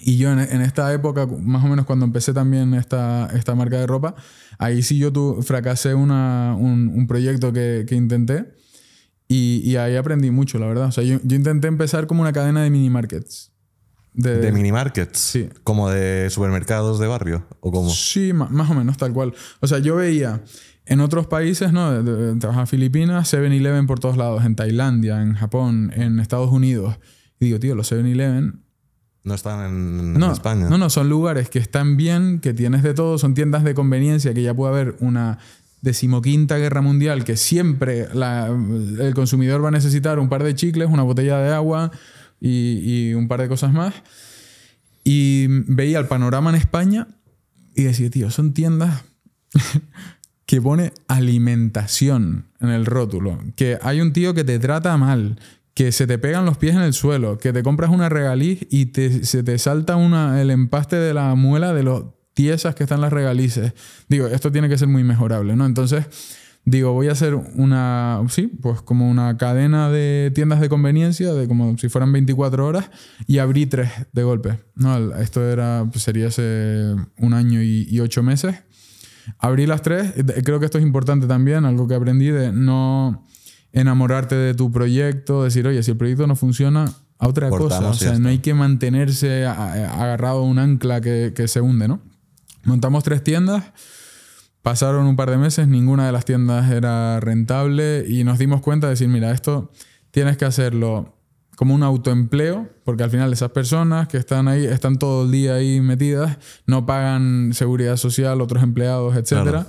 Y yo en, en esta época, más o menos cuando empecé también esta, esta marca de ropa, ahí sí yo tu, fracasé una, un, un proyecto que, que intenté y, y ahí aprendí mucho, la verdad. O sea, yo, yo intenté empezar como una cadena de mini markets. De, ¿De mini markets? Sí. ¿Como de supermercados de barrio? ¿O cómo? Sí, ma- más o menos tal cual. O sea, yo veía en otros países, ¿no? Te vas a Filipinas, 7-Eleven por todos lados, en Tailandia, en Japón, en Estados Unidos. Y digo, tío, los 7-Eleven No están en, España. No, no, son lugares que están bien, que tienes de todo, son tiendas de conveniencia, que ya puede haber una decimoquinta guerra mundial, que siempre la- el consumidor va a necesitar un par de chicles, una botella de agua y, y un par de cosas más. Y veía el panorama en España y decía, tío, son tiendas que pone alimentación en el rótulo, que hay un tío que te trata mal, que se te pegan los pies en el suelo, que te compras una regaliz y te, se te salta una, el empaste de la muela de los tiesas que están las regalices. Digo, esto tiene que ser muy mejorable, ¿no? Entonces, digo, voy a hacer una, sí, pues como una cadena de tiendas de conveniencia, de como si fueran 24 horas, y abrí tres de golpe. No, esto era, pues sería hace un año y, y ocho meses. Abrí las tres, creo que esto es importante también, algo que aprendí de no enamorarte de tu proyecto, decir, oye, si el proyecto no funciona, a otra cosa. O sea, no hay que mantenerse agarrado a un ancla que, que, se hunde, ¿no? Montamos tres tiendas, pasaron un par de meses, ninguna de las tiendas era rentable y nos dimos cuenta de decir, mira, esto tienes que hacerlo como un autoempleo, porque al final esas personas que están ahí, están todo el día ahí metidas, no pagan seguridad social, otros empleados, etc.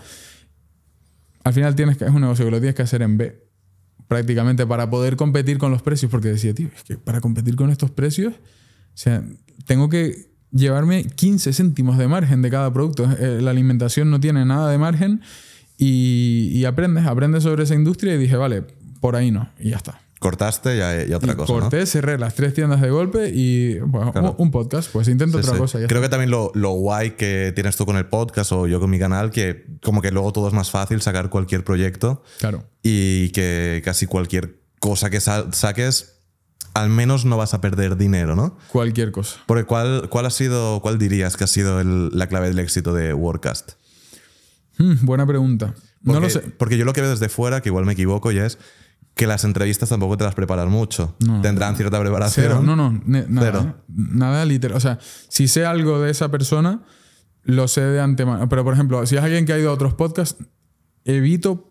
Al final tienes que, es un negocio que lo tienes que hacer en B prácticamente para poder competir con los precios, porque decía, tío, es que para competir con estos precios, o sea, tengo que llevarme 15 céntimos de margen de cada producto. Eh, la alimentación no tiene nada de margen y, y aprendes, aprendes sobre esa industria y dije, vale, por ahí no, y ya está. Cortaste y, otra cosa. Corté, cerré las tres tiendas de golpe y bueno, un podcast. Pues intento otra cosa. Creo que también lo, lo, guay que tienes tú con el podcast o yo con mi canal, que como que luego todo es más fácil sacar cualquier proyecto. Claro. Y que casi cualquier cosa que saques, al menos no vas a perder dinero, ¿no? Cualquier cosa. Porque ¿cuál, cuál ha sido, cuál dirías que ha sido la clave del éxito de WordCast? Hmm, buena pregunta. no lo sé. Porque yo lo que veo desde fuera, que igual me equivoco, ya es que las entrevistas tampoco te las preparas mucho. Tendrán cierta preparación. Cero. No, no, nada. Nada literal. O sea, si sé algo de esa persona, lo sé de antemano. Pero, por ejemplo, si es alguien que ha ido a otros podcasts, evito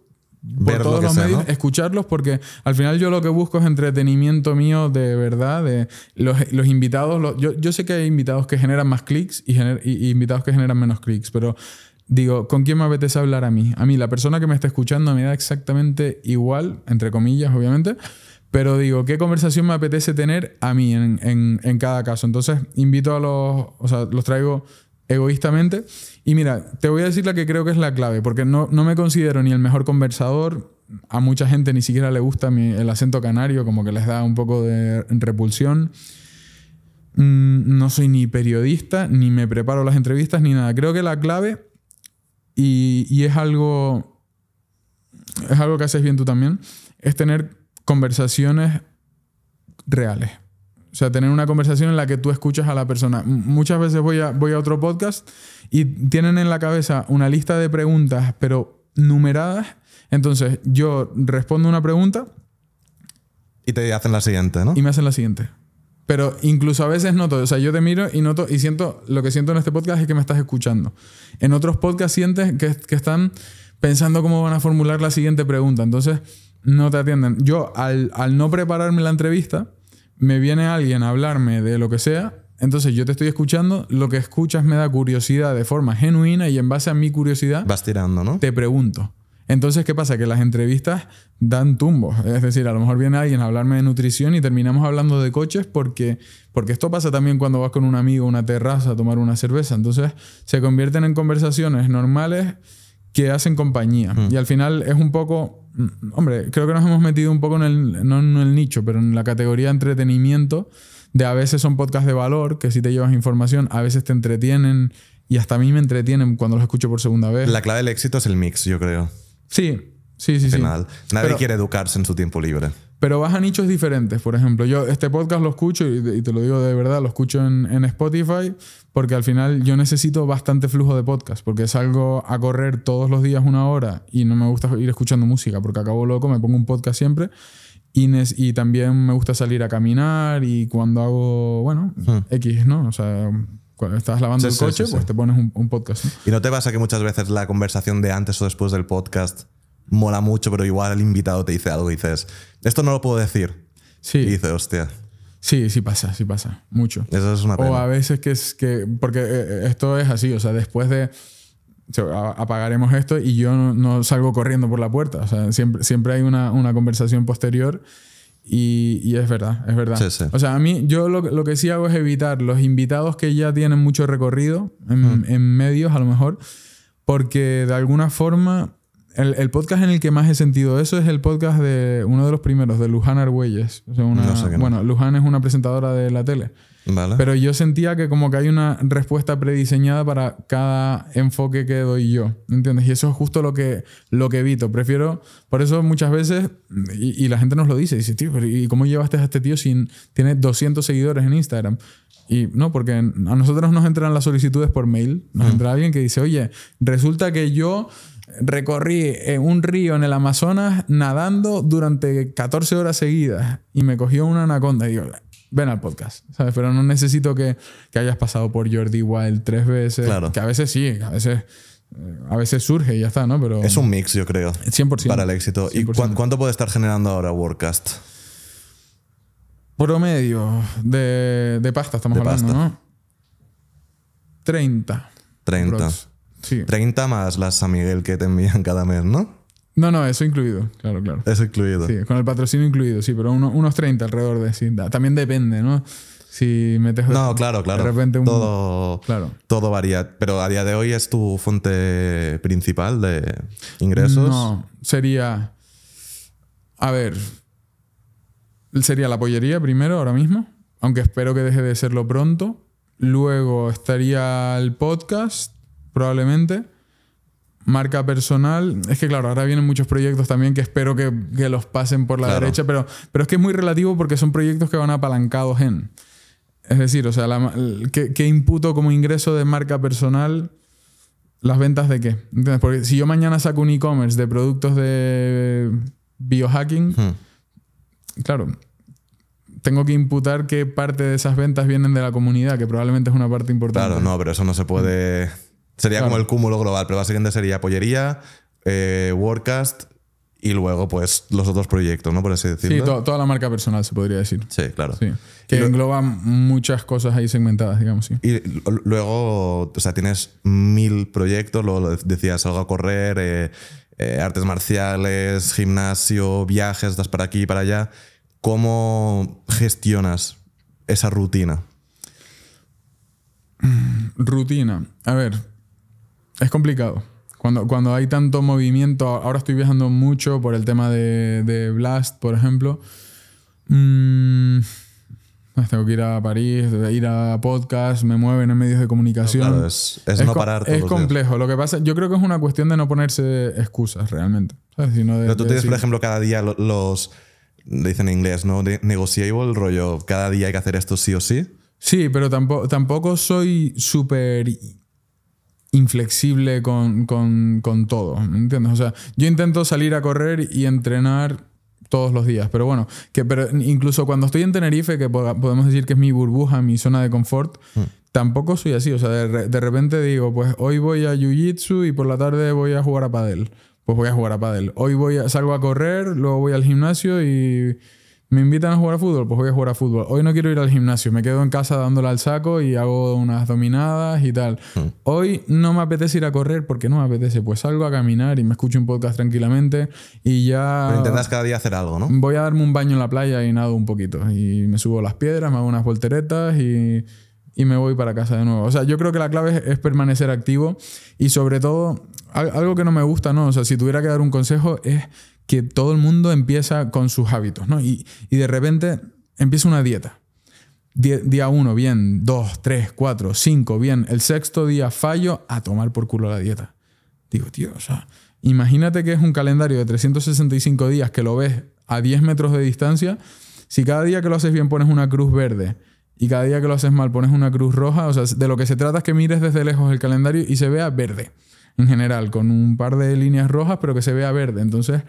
por todos los medios escucharlos porque al final yo lo que busco es entretenimiento mío de verdad. De los, los invitados, yo, yo, sé que hay invitados que generan más clics y, y invitados que generan menos clics, pero digo, ¿con quién me apetece hablar a mí? A mí, la persona que me está escuchando me da exactamente igual, entre comillas, obviamente. Pero digo, ¿qué conversación me apetece tener a mí en, cada caso? Entonces, invito a los, o sea, los traigo egoístamente. Y mira, te voy a decir la que creo que es la clave, porque no, no me considero ni el mejor conversador. A mucha gente ni siquiera le gusta el acento canario, como que les da un poco de repulsión. Mm, no soy ni periodista, ni me preparo las entrevistas, ni nada. Creo que la clave y, es algo. Es algo que haces bien tú también. Es tener conversaciones reales. O sea, tener una conversación en la que tú escuchas a la persona. Muchas veces voy a, voy a otro podcast y tienen en la cabeza una lista de preguntas, pero numeradas. Entonces, yo respondo una pregunta. Y te hacen la siguiente, ¿no? Y me hacen la siguiente. Pero incluso a veces noto, o sea, yo te miro y noto y siento, lo que siento en este podcast es que me estás escuchando. En otros podcasts sientes que, que están pensando cómo van a formular la siguiente pregunta. Entonces, no te atienden. Yo, al, al no prepararme la entrevista, me viene alguien a hablarme de lo que sea entonces yo te estoy escuchando, lo que escuchas me da curiosidad de forma genuina y en base a mi curiosidad... Vas tirando, ¿no? Te pregunto. Entonces, ¿qué pasa? Que las entrevistas dan tumbos. Es decir, a lo mejor viene alguien a hablarme de nutrición y terminamos hablando de coches porque, porque esto pasa también cuando vas con un amigo a una terraza a tomar una cerveza. Entonces, se convierten en conversaciones normales que hacen compañía. Mm. Y al final es un poco, hombre, creo que nos hemos metido un poco en el, no en el nicho, pero en la categoría entretenimiento, de a veces son podcasts de valor, que si te llevas información, a veces te entretienen y hasta a mí me entretienen cuando los escucho por segunda vez. La clave del éxito es el mix, yo creo. Sí, sí, sí. sí. Nadie quiere educarse en su tiempo libre. Pero vas a nichos diferentes. Por ejemplo, yo este podcast lo escucho y, te lo digo de verdad, lo escucho en, Spotify porque al final yo necesito bastante flujo de podcast porque salgo a correr todos los días una hora y no me gusta ir escuchando música porque acabo loco, me pongo un podcast siempre. Y, y también me gusta salir a caminar y cuando hago, bueno, hmm. X, ¿no? O sea, cuando estás lavando el coche, pues te pones un, podcast. ¿Y no te pasa que muchas veces la conversación de antes o después del podcast mola mucho, pero igual el invitado te dice algo y dices, esto no lo puedo decir? Sí. Y dices, hostia. Sí, sí pasa, sí pasa. Mucho. Eso es una pena. O a veces que es que. Porque eh, esto es así, o sea, después de. Apagaremos esto y yo no, salgo corriendo por la puerta. O sea, siempre, siempre hay una, una conversación posterior y, es verdad, es verdad. O sea, a mí, yo lo, que sí hago es evitar los invitados que ya tienen mucho recorrido en, medios, a lo mejor, porque de alguna forma El, el podcast en el que más he sentido eso es el podcast de uno de los primeros, de Luján Argüelles. O sea, una- No sé qué no. bueno, Luján es una presentadora de la tele. Vale. Pero yo sentía que como que hay una respuesta prediseñada para cada enfoque que doy yo, ¿entiendes? Y eso es justo lo que, lo que evito. Prefiero, por eso muchas veces, y, y la gente nos lo dice, dice, tío, ¿y cómo llevaste a este tío sin, tiene 200 seguidores en Instagram? Y no, porque a nosotros nos entran las solicitudes por mail, nos entra alguien que dice, oye, resulta que yo recorrí eh, un río en el Amazonas nadando durante 14 horas seguidas y me cogió una anaconda y digo, ven al podcast, ¿sabes? Pero no necesito que, que hayas pasado por Jordi Wild tres veces, Claro. que a veces sí, a veces, a veces surge y ya está, ¿no? Pero es un mix, yo creo. 100%. Para el éxito. ¿Y 100%. cuán- cuánto puede estar generando ahora WordCast? promedio de, de pasta estamos De hablando, pasta. ¿no? 30. 30. aprox. Sí. 30 más las San Miguel que te envían cada mes, ¿no? No, no, eso incluido, claro, claro. Eso incluido. Sí, con el patrocinio incluido, sí, pero uno- unos 30 alrededor de sí. También depende, ¿no? Si metes No, claro, claro. de repente un... todo, Claro. todo varía. Pero a día de hoy es tu fuente principal de ingresos. No, sería... A ver, sería la pollería primero, ahora mismo, aunque espero que deje de serlo pronto. Luego estaría el podcast, probablemente. Marca personal. Es que claro, ahora vienen muchos proyectos también que espero que, que los pasen por la Claro. derecha, pero, pero es que es muy relativo porque son proyectos que van apalancados en... Es decir, o sea, la- ¿qué, qué imputo como ingreso de marca personal las ventas de qué? ¿Entiendes? Porque si yo mañana saco un e-commerce de productos de biohacking, Hmm. claro, tengo que imputar qué parte de esas ventas vienen de la comunidad, que probablemente es una parte importante. Claro, no, pero eso no se puede. Sería Claro. como el cúmulo global, pero básicamente sería pollería, eh, WordCast y luego, pues, los otros proyectos, ¿no? Por así Sí, decirlo. to- toda la marca personal se podría decir. Sí, claro. Sí. Que lo- engloba muchas cosas ahí segmentadas, digamos, sí. Y luego, o sea, tienes mil proyectos, luego decías, algo a correr, eh, eh, artes marciales, gimnasio, viajes, das para aquí y para allá. ¿Cómo gestionas esa rutina? Rutina. A ver, es complicado. Cuando, cuando hay tanto movimiento, ahora estoy viajando mucho por el tema de, de Blast, por ejemplo. Mm, tengo que ir a París, ir a podcast, me mueven en medios de comunicación. Claro, es, es no parar todos Es días. complejo. Lo que pasa, yo creo que es una cuestión de no ponerse excusas realmente. ¿sabes? Sino de, Pero tú de tienes, por ejemplo, cada día lo- los. Dicen en inglés, ¿no? De- Negotiable, rollo. Cada día hay que hacer esto sí o sí. Sí, pero tampoco, tampoco soy súper inflexible con, con- con todo, ¿me entiendes? O sea, yo intento salir a correr y entrenar todos los días, pero bueno, que, pero incluso cuando estoy en Tenerife, que po- podemos decir que es mi burbuja, mi zona de confort, tampoco soy así, o sea, de, de repente digo, pues hoy voy a Jiu-Jitsu y por la tarde voy a jugar a pádel, pues voy a jugar a pádel. Hoy voy a, salgo a correr, luego voy al gimnasio y me invitan a jugar a fútbol, pues voy a jugar a fútbol. Hoy no quiero ir al gimnasio, me quedo en casa dándole al saco y hago unas dominadas y tal. Hoy no me apetece ir a correr porque no me apetece, pues salgo a caminar y me escucho un podcast tranquilamente y ya Pero intentas cada día hacer algo, ¿no? voy a darme un baño en la playa y nado un poquito. Y me subo las piedras, me hago unas volteretas y, y me voy para casa de nuevo. O sea, yo creo que la clave es, permanecer activo y sobre todo, al- algo que no me gusta, ¿no? O sea, si tuviera que dar un consejo es que todo el mundo empieza con sus hábitos, ¿no? Y, y de repente empieza una dieta. Die- Día uno, bien. Dos, tres, cuatro, cinco, bien. El sexto día fallo a tomar por culo la dieta. Digo, tío, o sea, imagínate que es un calendario de 365 días que lo ves a 10 metros de distancia. Si cada día que lo haces bien pones una cruz verde y cada día que lo haces mal pones una cruz roja, o sea, de lo que se trata es que mires desde lejos el calendario y se vea verde en general, con un par de líneas rojas, pero que se vea verde. Entonces,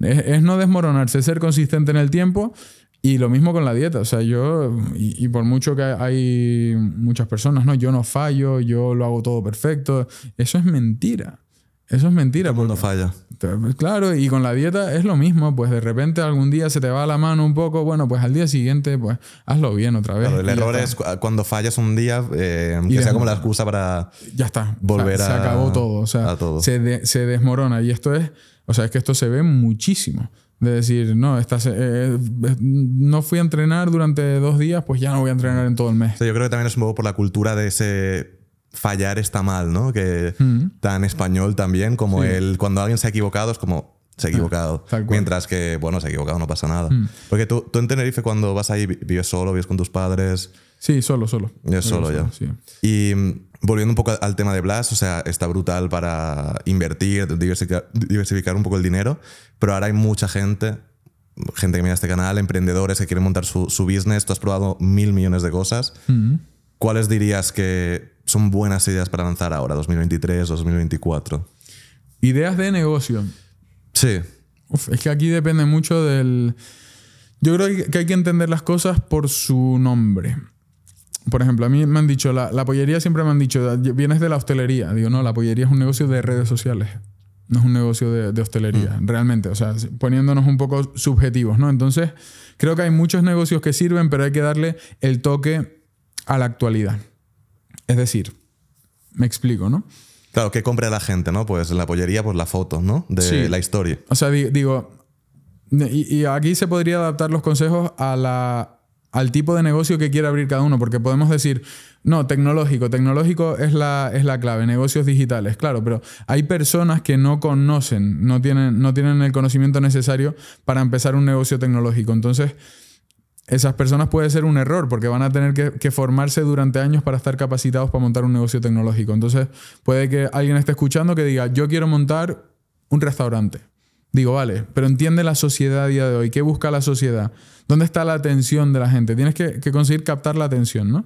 es, es no desmoronarse, ser consistente en el tiempo. Y lo mismo con la dieta. O sea, yo, y, y por mucho que hay muchas personas, ¿no? Yo no fallo, yo lo hago todo perfecto. Eso es mentira. Eso es mentira. Todo el mundo falla. Claro, y con la dieta es lo mismo, pues de repente algún día se te va la mano un poco, bueno, pues al día siguiente, pues hazlo bien otra vez. Claro, el error es cu- cuando fallas un día, eh, que sea como la excusa para. Ya está. volver se, se a- acabó todo. O sea, a todo. Se, de- se desmorona. Y esto es, o sea, es que esto se ve muchísimo. De decir, no, esta se- eh, eh, no fui a entrenar durante dos días, pues ya no voy a entrenar en todo el mes. O sea, yo creo que también es un poco por la cultura de ese fallar está mal, ¿no? Que Mm. tan español también como Sí. el cuando alguien se ha equivocado es como se ha equivocado. cual. Mm. Mientras que, bueno, se ha equivocado, no pasa nada. Porque tú, tú en Tenerife cuando vas ahí vi- vives solo, vives con tus padres, Sí, solo, solo. es solo ya. Sí. Y mm, volviendo un poco al tema de Blas, o sea, está brutal para invertir, diversificar, diversificar un poco el dinero, pero ahora hay mucha gente, gente que mira este canal, emprendedores que quieren montar su, su business. Tú has probado mil millones de cosas. Mm. ¿Cuáles dirías que son buenas ideas para lanzar ahora, 2023, 2024? Ideas de negocio. Sí, Uf, es que aquí depende mucho del... Yo creo que hay que entender las cosas por su nombre. Por ejemplo, a mí me han dicho, la, la pollería siempre me han dicho, vienes de la hostelería. Digo, no, la pollería es un negocio de redes sociales. No es un negocio de, de hostelería, realmente. O sea, poniéndonos un poco subjetivos, ¿no? Entonces, creo que hay muchos negocios que sirven, pero hay que darle el toque a la actualidad. Es decir, me explico, ¿no? claro, ¿qué compra la gente, no? Pues en la pollería, pues la foto, ¿no? De Sí. la historia. O sea, di- digo, y, y aquí se podría adaptar los consejos a la, al tipo de negocio que quiera abrir cada uno, porque podemos decir, no, tecnológico, tecnológico es la, es la clave, negocios digitales, claro, pero hay personas que no conocen, no tienen, no tienen el conocimiento necesario para empezar un negocio tecnológico. Entonces, esas personas puede ser un error porque van a tener que, formarse durante años para estar capacitados para montar un negocio tecnológico. Entonces, puede que alguien esté escuchando que diga, yo quiero montar un restaurante. Digo, vale, pero entiende la sociedad a día de hoy. ¿Qué busca la sociedad? ¿Dónde está la atención de la gente? Tienes que, que conseguir captar la atención, ¿no?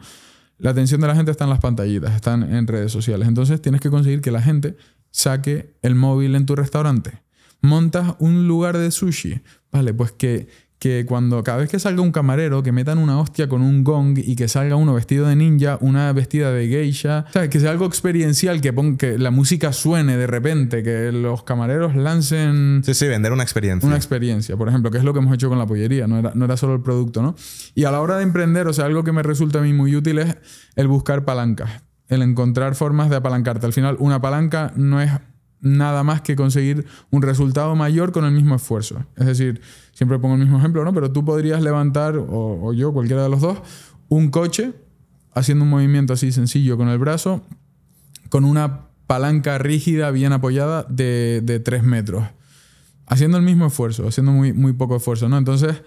La atención de la gente está en las pantallitas, están en redes sociales. Entonces tienes que conseguir que la gente saque el móvil en tu restaurante. Montas un lugar de sushi. Vale, pues que, que cuando cada vez que salga un camarero, que metan una hostia con un gong y que salga uno vestido de ninja, una vestida de geisha. O sea, que sea algo experiencial, que, pon- que la música suene de repente, que los camareros lancen Sí, sí, vender una experiencia. una experiencia, por ejemplo, que es lo que hemos hecho con la pollería, no era, no era solo el producto, ¿no? Y a la hora de emprender, o sea, algo que me resulta a mí muy útil es el buscar palancas, el encontrar formas de apalancarte. Al final, una palanca no es nada más que conseguir un resultado mayor con el mismo esfuerzo. Es decir, siempre pongo el mismo ejemplo, ¿no? Pero tú podrías levantar, o, o yo, cualquiera de los dos, un coche haciendo un movimiento así sencillo con el brazo, con una palanca rígida, bien apoyada, de, de 3 metros. Haciendo el mismo esfuerzo, haciendo muy, muy poco esfuerzo, ¿no? Entonces,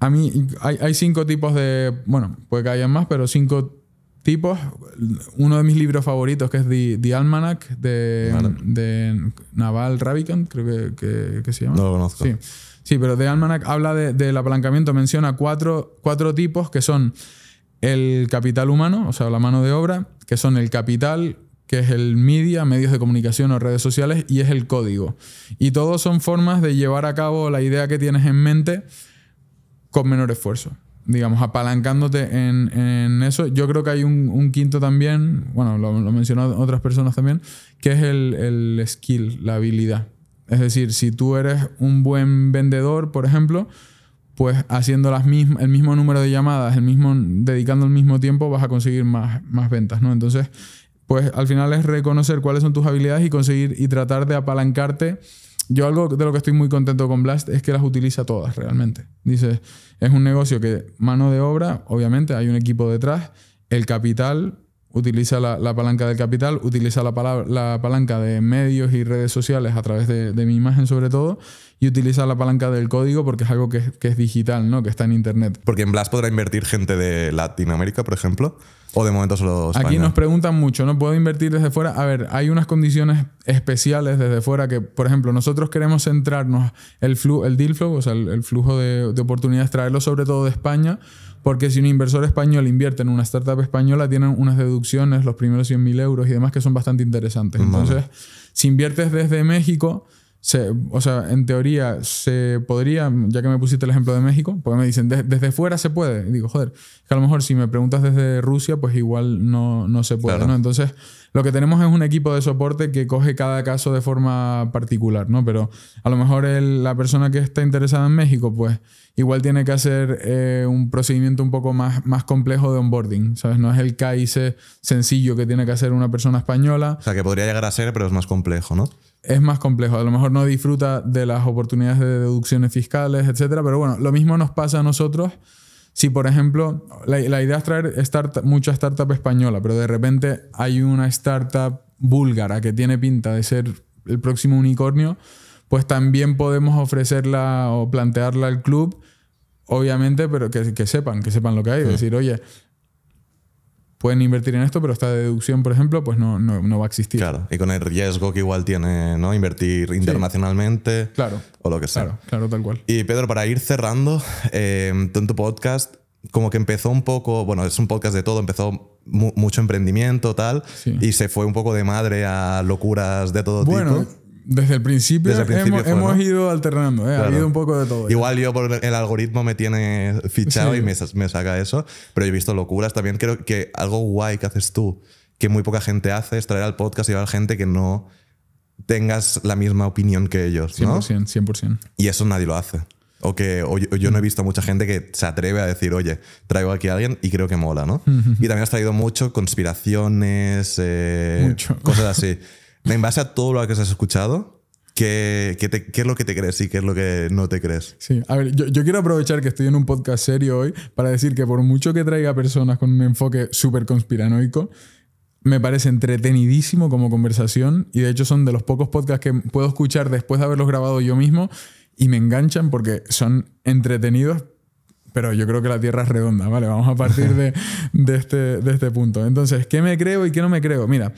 a mí hay, hay cinco tipos de... Bueno, puede que haya más, pero cinco tipos. Uno de mis libros favoritos, que es The, The Almanac, de, Vale. de Naval Ravikant, creo que, que- que se llama. No lo conozco. Sí, sí pero The Almanac habla de- del apalancamiento, menciona cuatro, cuatro tipos que son el capital humano, o sea, la mano de obra, que son el capital, que es el media, medios de comunicación o redes sociales, y es el código. Y todos son formas de llevar a cabo la idea que tienes en mente con menor esfuerzo. Digamos, apalancándote en, en eso. Yo creo que hay un, quinto también, bueno, lo, lo mencionado otras personas también, que es el, el skill, la habilidad. Es decir, si tú eres un buen vendedor, por ejemplo, pues haciendo las el mismo número de llamadas, el mismo, dedicando el mismo tiempo, vas a conseguir más, más ventas, ¿no? Entonces, pues al final es reconocer cuáles son tus habilidades y conseguir y tratar de apalancarte. Yo algo de lo que estoy muy contento con Blast es que las utiliza todas realmente. Dice, es un negocio que mano de obra, obviamente hay un equipo detrás, el capital, utiliza la, la palanca del capital, utiliza la, palabra- la palanca de medios y redes sociales a través de, de mi imagen sobre todo, y utiliza la palanca del código porque es algo que, es- que es digital, ¿no? que está en internet. Porque en Blast podrá invertir gente de Latinoamérica, por ejemplo, o de momento solo España. Aquí nos preguntan mucho, ¿no? ¿Puedo invertir desde fuera? A ver, hay unas condiciones especiales desde fuera que, por ejemplo, nosotros queremos centrarnos el, flu el deal flow, o sea, el, el flujo de, de oportunidades, traerlo sobre todo de España, porque si un inversor español invierte en una startup española, tienen unas deducciones, los primeros 100.000 euros y demás, que son bastante interesantes. Vale. Entonces, si inviertes desde México, se- o sea, en teoría se podría, ya que me pusiste el ejemplo de México, porque me dicen, "De- desde fuera se puede. Y digo, joder, que a lo mejor si me preguntas desde Rusia, pues igual no, no se puede, Claro. ¿no? Entonces, lo que tenemos es un equipo de soporte que coge cada caso de forma particular, ¿no? Pero a lo mejor el- la persona que está interesada en México, pues igual tiene que hacer eh, un procedimiento un poco más, más complejo de onboarding, ¿sabes? No es el KIC sencillo que tiene que hacer una persona española, O sea, que podría llegar a ser, pero es más complejo, ¿no? es más complejo. A lo mejor no disfruta de las oportunidades de deducciones fiscales, etcétera. Pero bueno, lo mismo nos pasa a nosotros si, por ejemplo, la, la idea es traer start, mucha startup española, pero de repente hay una startup búlgara que tiene pinta de ser el próximo unicornio, pues también podemos ofrecerla o plantearla al club, obviamente, pero que, que sepan, que sepan lo que hay. Es decir, oye, pueden invertir en esto, pero esta deducción, por ejemplo, pues no, no, no va a existir. Claro, y con el riesgo que igual tiene, ¿no? Invertir internacionalmente. Claro. O lo que sea. Claro, claro, tal cual. Y Pedro, para ir cerrando, eh, en tu podcast, como que empezó un poco, bueno, es un podcast de todo, empezó mu- mucho emprendimiento, tal, Sí. y se fue un poco de madre a locuras de todo Bueno, tipo. Desde el principio, Desde el principio hemos, fue, hemos ¿no? ido alternando, ¿eh? ha Claro. habido un poco de todo. ya. Igual yo por el algoritmo me tiene fichado Sí. y me, me saca eso, pero yo he visto locuras también. Creo que algo guay que haces tú, que muy poca gente hace, es traer al podcast y llevar gente que no tengas la misma opinión que ellos, ¿no? 100%, 100%. Y eso nadie lo hace. O que o yo, o yo no he visto mucha gente que se atreve a decir, oye, traigo aquí a alguien y creo que mola, ¿no? Y también has traído mucho conspiraciones, eh, Mucho. cosas así. En base a todo lo que has escuchado, ¿qué, qué, te- qué es lo que te crees y qué es lo que no te crees? Sí, a ver, yo, yo quiero aprovechar que estoy en un podcast serio hoy para decir que por mucho que traiga personas con un enfoque súper conspiranoico, me parece entretenidísimo como conversación y de hecho son de los pocos podcasts que puedo escuchar después de haberlos grabado yo mismo y me enganchan porque son entretenidos, pero yo creo que la Tierra es redonda, ¿vale? Vamos a partir de, de este, de este punto. Entonces, ¿qué me creo y qué no me creo? Mira,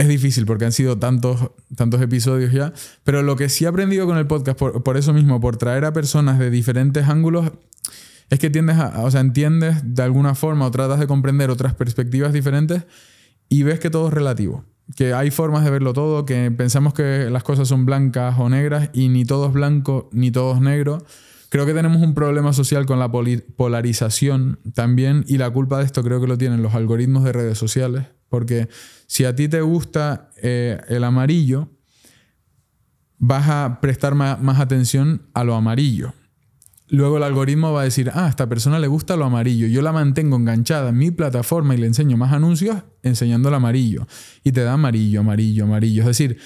es difícil porque han sido tantos, tantos episodios ya, pero lo que sí he aprendido con el podcast, por, por eso mismo, por traer a personas de diferentes ángulos, es que tiendes a, o sea, entiendes de alguna forma o tratas de comprender otras perspectivas diferentes y ves que todo es relativo. Que hay formas de verlo todo, que pensamos que las cosas son blancas o negras y ni todo es blanco ni todo es negro. Creo que tenemos un problema social con la polarización también y la culpa de esto creo que lo tienen los algoritmos de redes sociales. Porque si a ti te gusta eh, el amarillo, vas a prestar más atención a lo amarillo. Luego el algoritmo va a decir, ah, a esta persona le gusta lo amarillo. Yo la mantengo enganchada en mi plataforma y le enseño más anuncios enseñando el amarillo. Y te da amarillo, amarillo, amarillo. Es decir,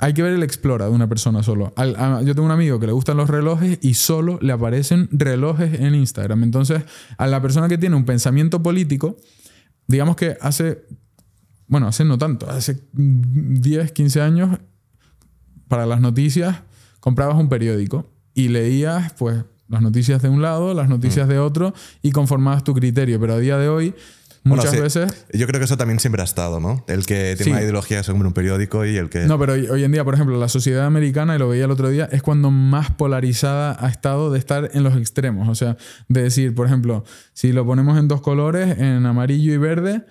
hay que ver el explora de una persona solo. A- yo tengo un amigo que le gustan los relojes y solo le aparecen relojes en Instagram. Entonces, a la persona que tiene un pensamiento político, digamos que hace, bueno, hace no tanto, hace 10, 15 años, para las noticias, comprabas un periódico y leías, pues, las noticias de un lado, las noticias de otro y conformabas tu criterio. Pero a día de hoy, Bueno, muchas sí, veces Yo creo que eso también siempre ha estado, ¿no? El que tiene Sí. una ideología que se compra un periódico y el que... No, pero hoy, en día, por ejemplo, la sociedad americana, y lo veía el otro día, es cuando más polarizada ha estado de estar en los extremos. O sea, de decir, por ejemplo, si lo ponemos en dos colores, en amarillo y verde,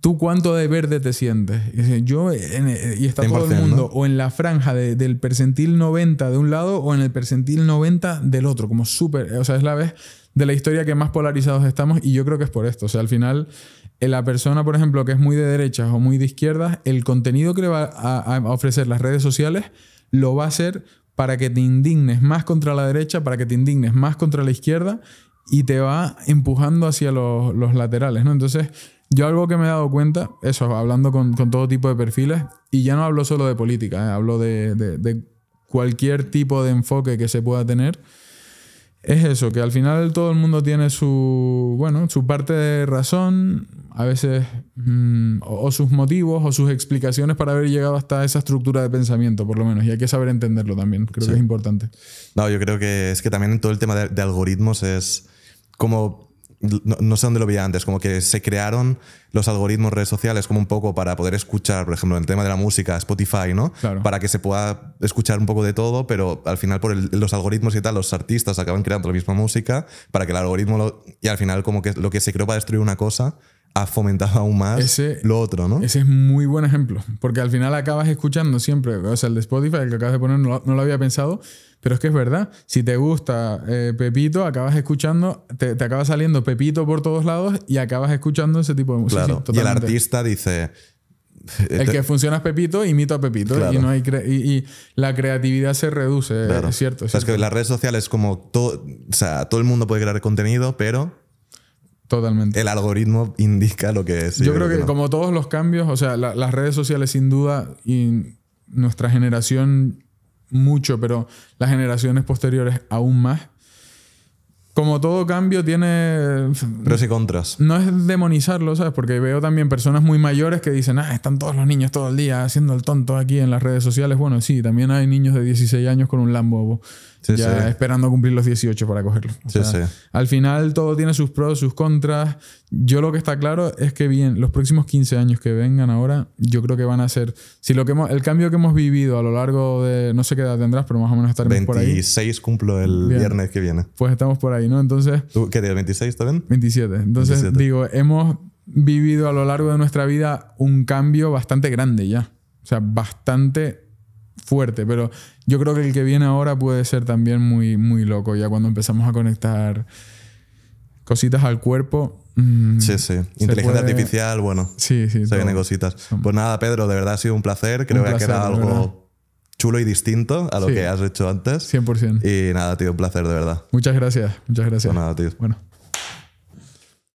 ¿tú cuánto de verde te sientes? Yo, en- y está todo el 100%, mundo ¿no? o en la franja de- del percentil 90 de un lado o en el percentil 90 del otro, como súper, o sea, es la vez de la historia que más polarizados estamos y yo creo que es por esto. O sea, al final, eh, la persona, por ejemplo, que es muy de derechas o muy de izquierdas, el contenido que le va a, ofrecer las redes sociales lo va a hacer para que te indignes más contra la derecha, para que te indignes más contra la izquierda y te va empujando hacia los, laterales, ¿no? Entonces, yo algo que me he dado cuenta, eso, hablando con, con todo tipo de perfiles, y ya no hablo solo de política, ¿eh? hablo de- de cualquier tipo de enfoque que se pueda tener, es eso, que al final todo el mundo tiene su, bueno, su parte de razón, a veces, mm, o, o sus motivos o sus explicaciones para haber llegado hasta esa estructura de pensamiento, por lo menos, y hay que saber entenderlo también, creo que es importante. No, yo creo que es que también todo el tema de, de algoritmos es como. No, no sé dónde lo vi antes, como que se crearon los algoritmos redes sociales como un poco para poder escuchar, por ejemplo, en el tema de la música, Spotify, ¿no? Claro. Para que se pueda escuchar un poco de todo, pero al final por el- los algoritmos y tal, los artistas acaban creando la misma música para que el algoritmo lo- y al final como que lo que se creó para destruir una cosa ha fomentado aún más Ese- lo otro, ¿no? Ese es muy buen ejemplo, porque al final acabas escuchando siempre, o sea, el de Spotify, el que acabas de poner, no, lo- no lo había pensado, pero es que es verdad, si te gusta eh, Pepito, acabas escuchando, te, te acaba saliendo Pepito por todos lados y acabas escuchando ese tipo de música. Claro. y el artista dice. El que funciona es Pepito, imito a Pepito Claro. y, no hay cre- y, y la creatividad se reduce, Claro. es cierto. O es sea, es que las redes sociales como todo, o sea, todo el mundo puede crear contenido, pero Totalmente. el algoritmo indica lo que es. Yo creo que no. como todos los cambios, o sea, la- las redes sociales sin duda y nuestra generación mucho, pero las generaciones posteriores aún más, como todo cambio tiene... Pros y contras. No es demonizarlo, ¿sabes? Porque veo también personas muy mayores que dicen, ah, están todos los niños todo el día haciendo el tonto aquí en las redes sociales. Bueno, sí, también hay niños de 16 años con un Lambo Sí, ya sí. esperando cumplir los 18 para cogerlo. O Sí, sea, sí. Al final todo tiene sus pros, sus contras. Yo lo que está claro es que bien, los próximos 15 años que vengan ahora, yo creo que van a ser, si lo que hemos- el cambio que hemos vivido a lo largo de, no sé qué edad tendrás, pero más o menos estaremos por ahí. 26 cumplo el Bien. viernes que viene. Pues estamos por ahí, ¿no? Entonces, ¿Tú qué tienes? ¿26 también? 27. Entonces, 27. digo, hemos vivido a lo largo de nuestra vida un cambio bastante grande ya. O sea, bastante fuerte. Pero yo creo que el que viene ahora puede ser también muy, muy loco. Ya cuando empezamos a conectar cositas al cuerpo. mm, Sí, sí. Inteligencia puede- artificial, bueno. Sí, sí. Se todo. vienen cositas. Pues nada, Pedro, de verdad ha sido un placer. Creo Un que ha placer, quedado de verdad. algo chulo y distinto a lo Sí. que has hecho antes. 100%. Y nada, tío, un placer, de verdad. Muchas gracias. Muchas gracias. Pues nada, tío. Bueno.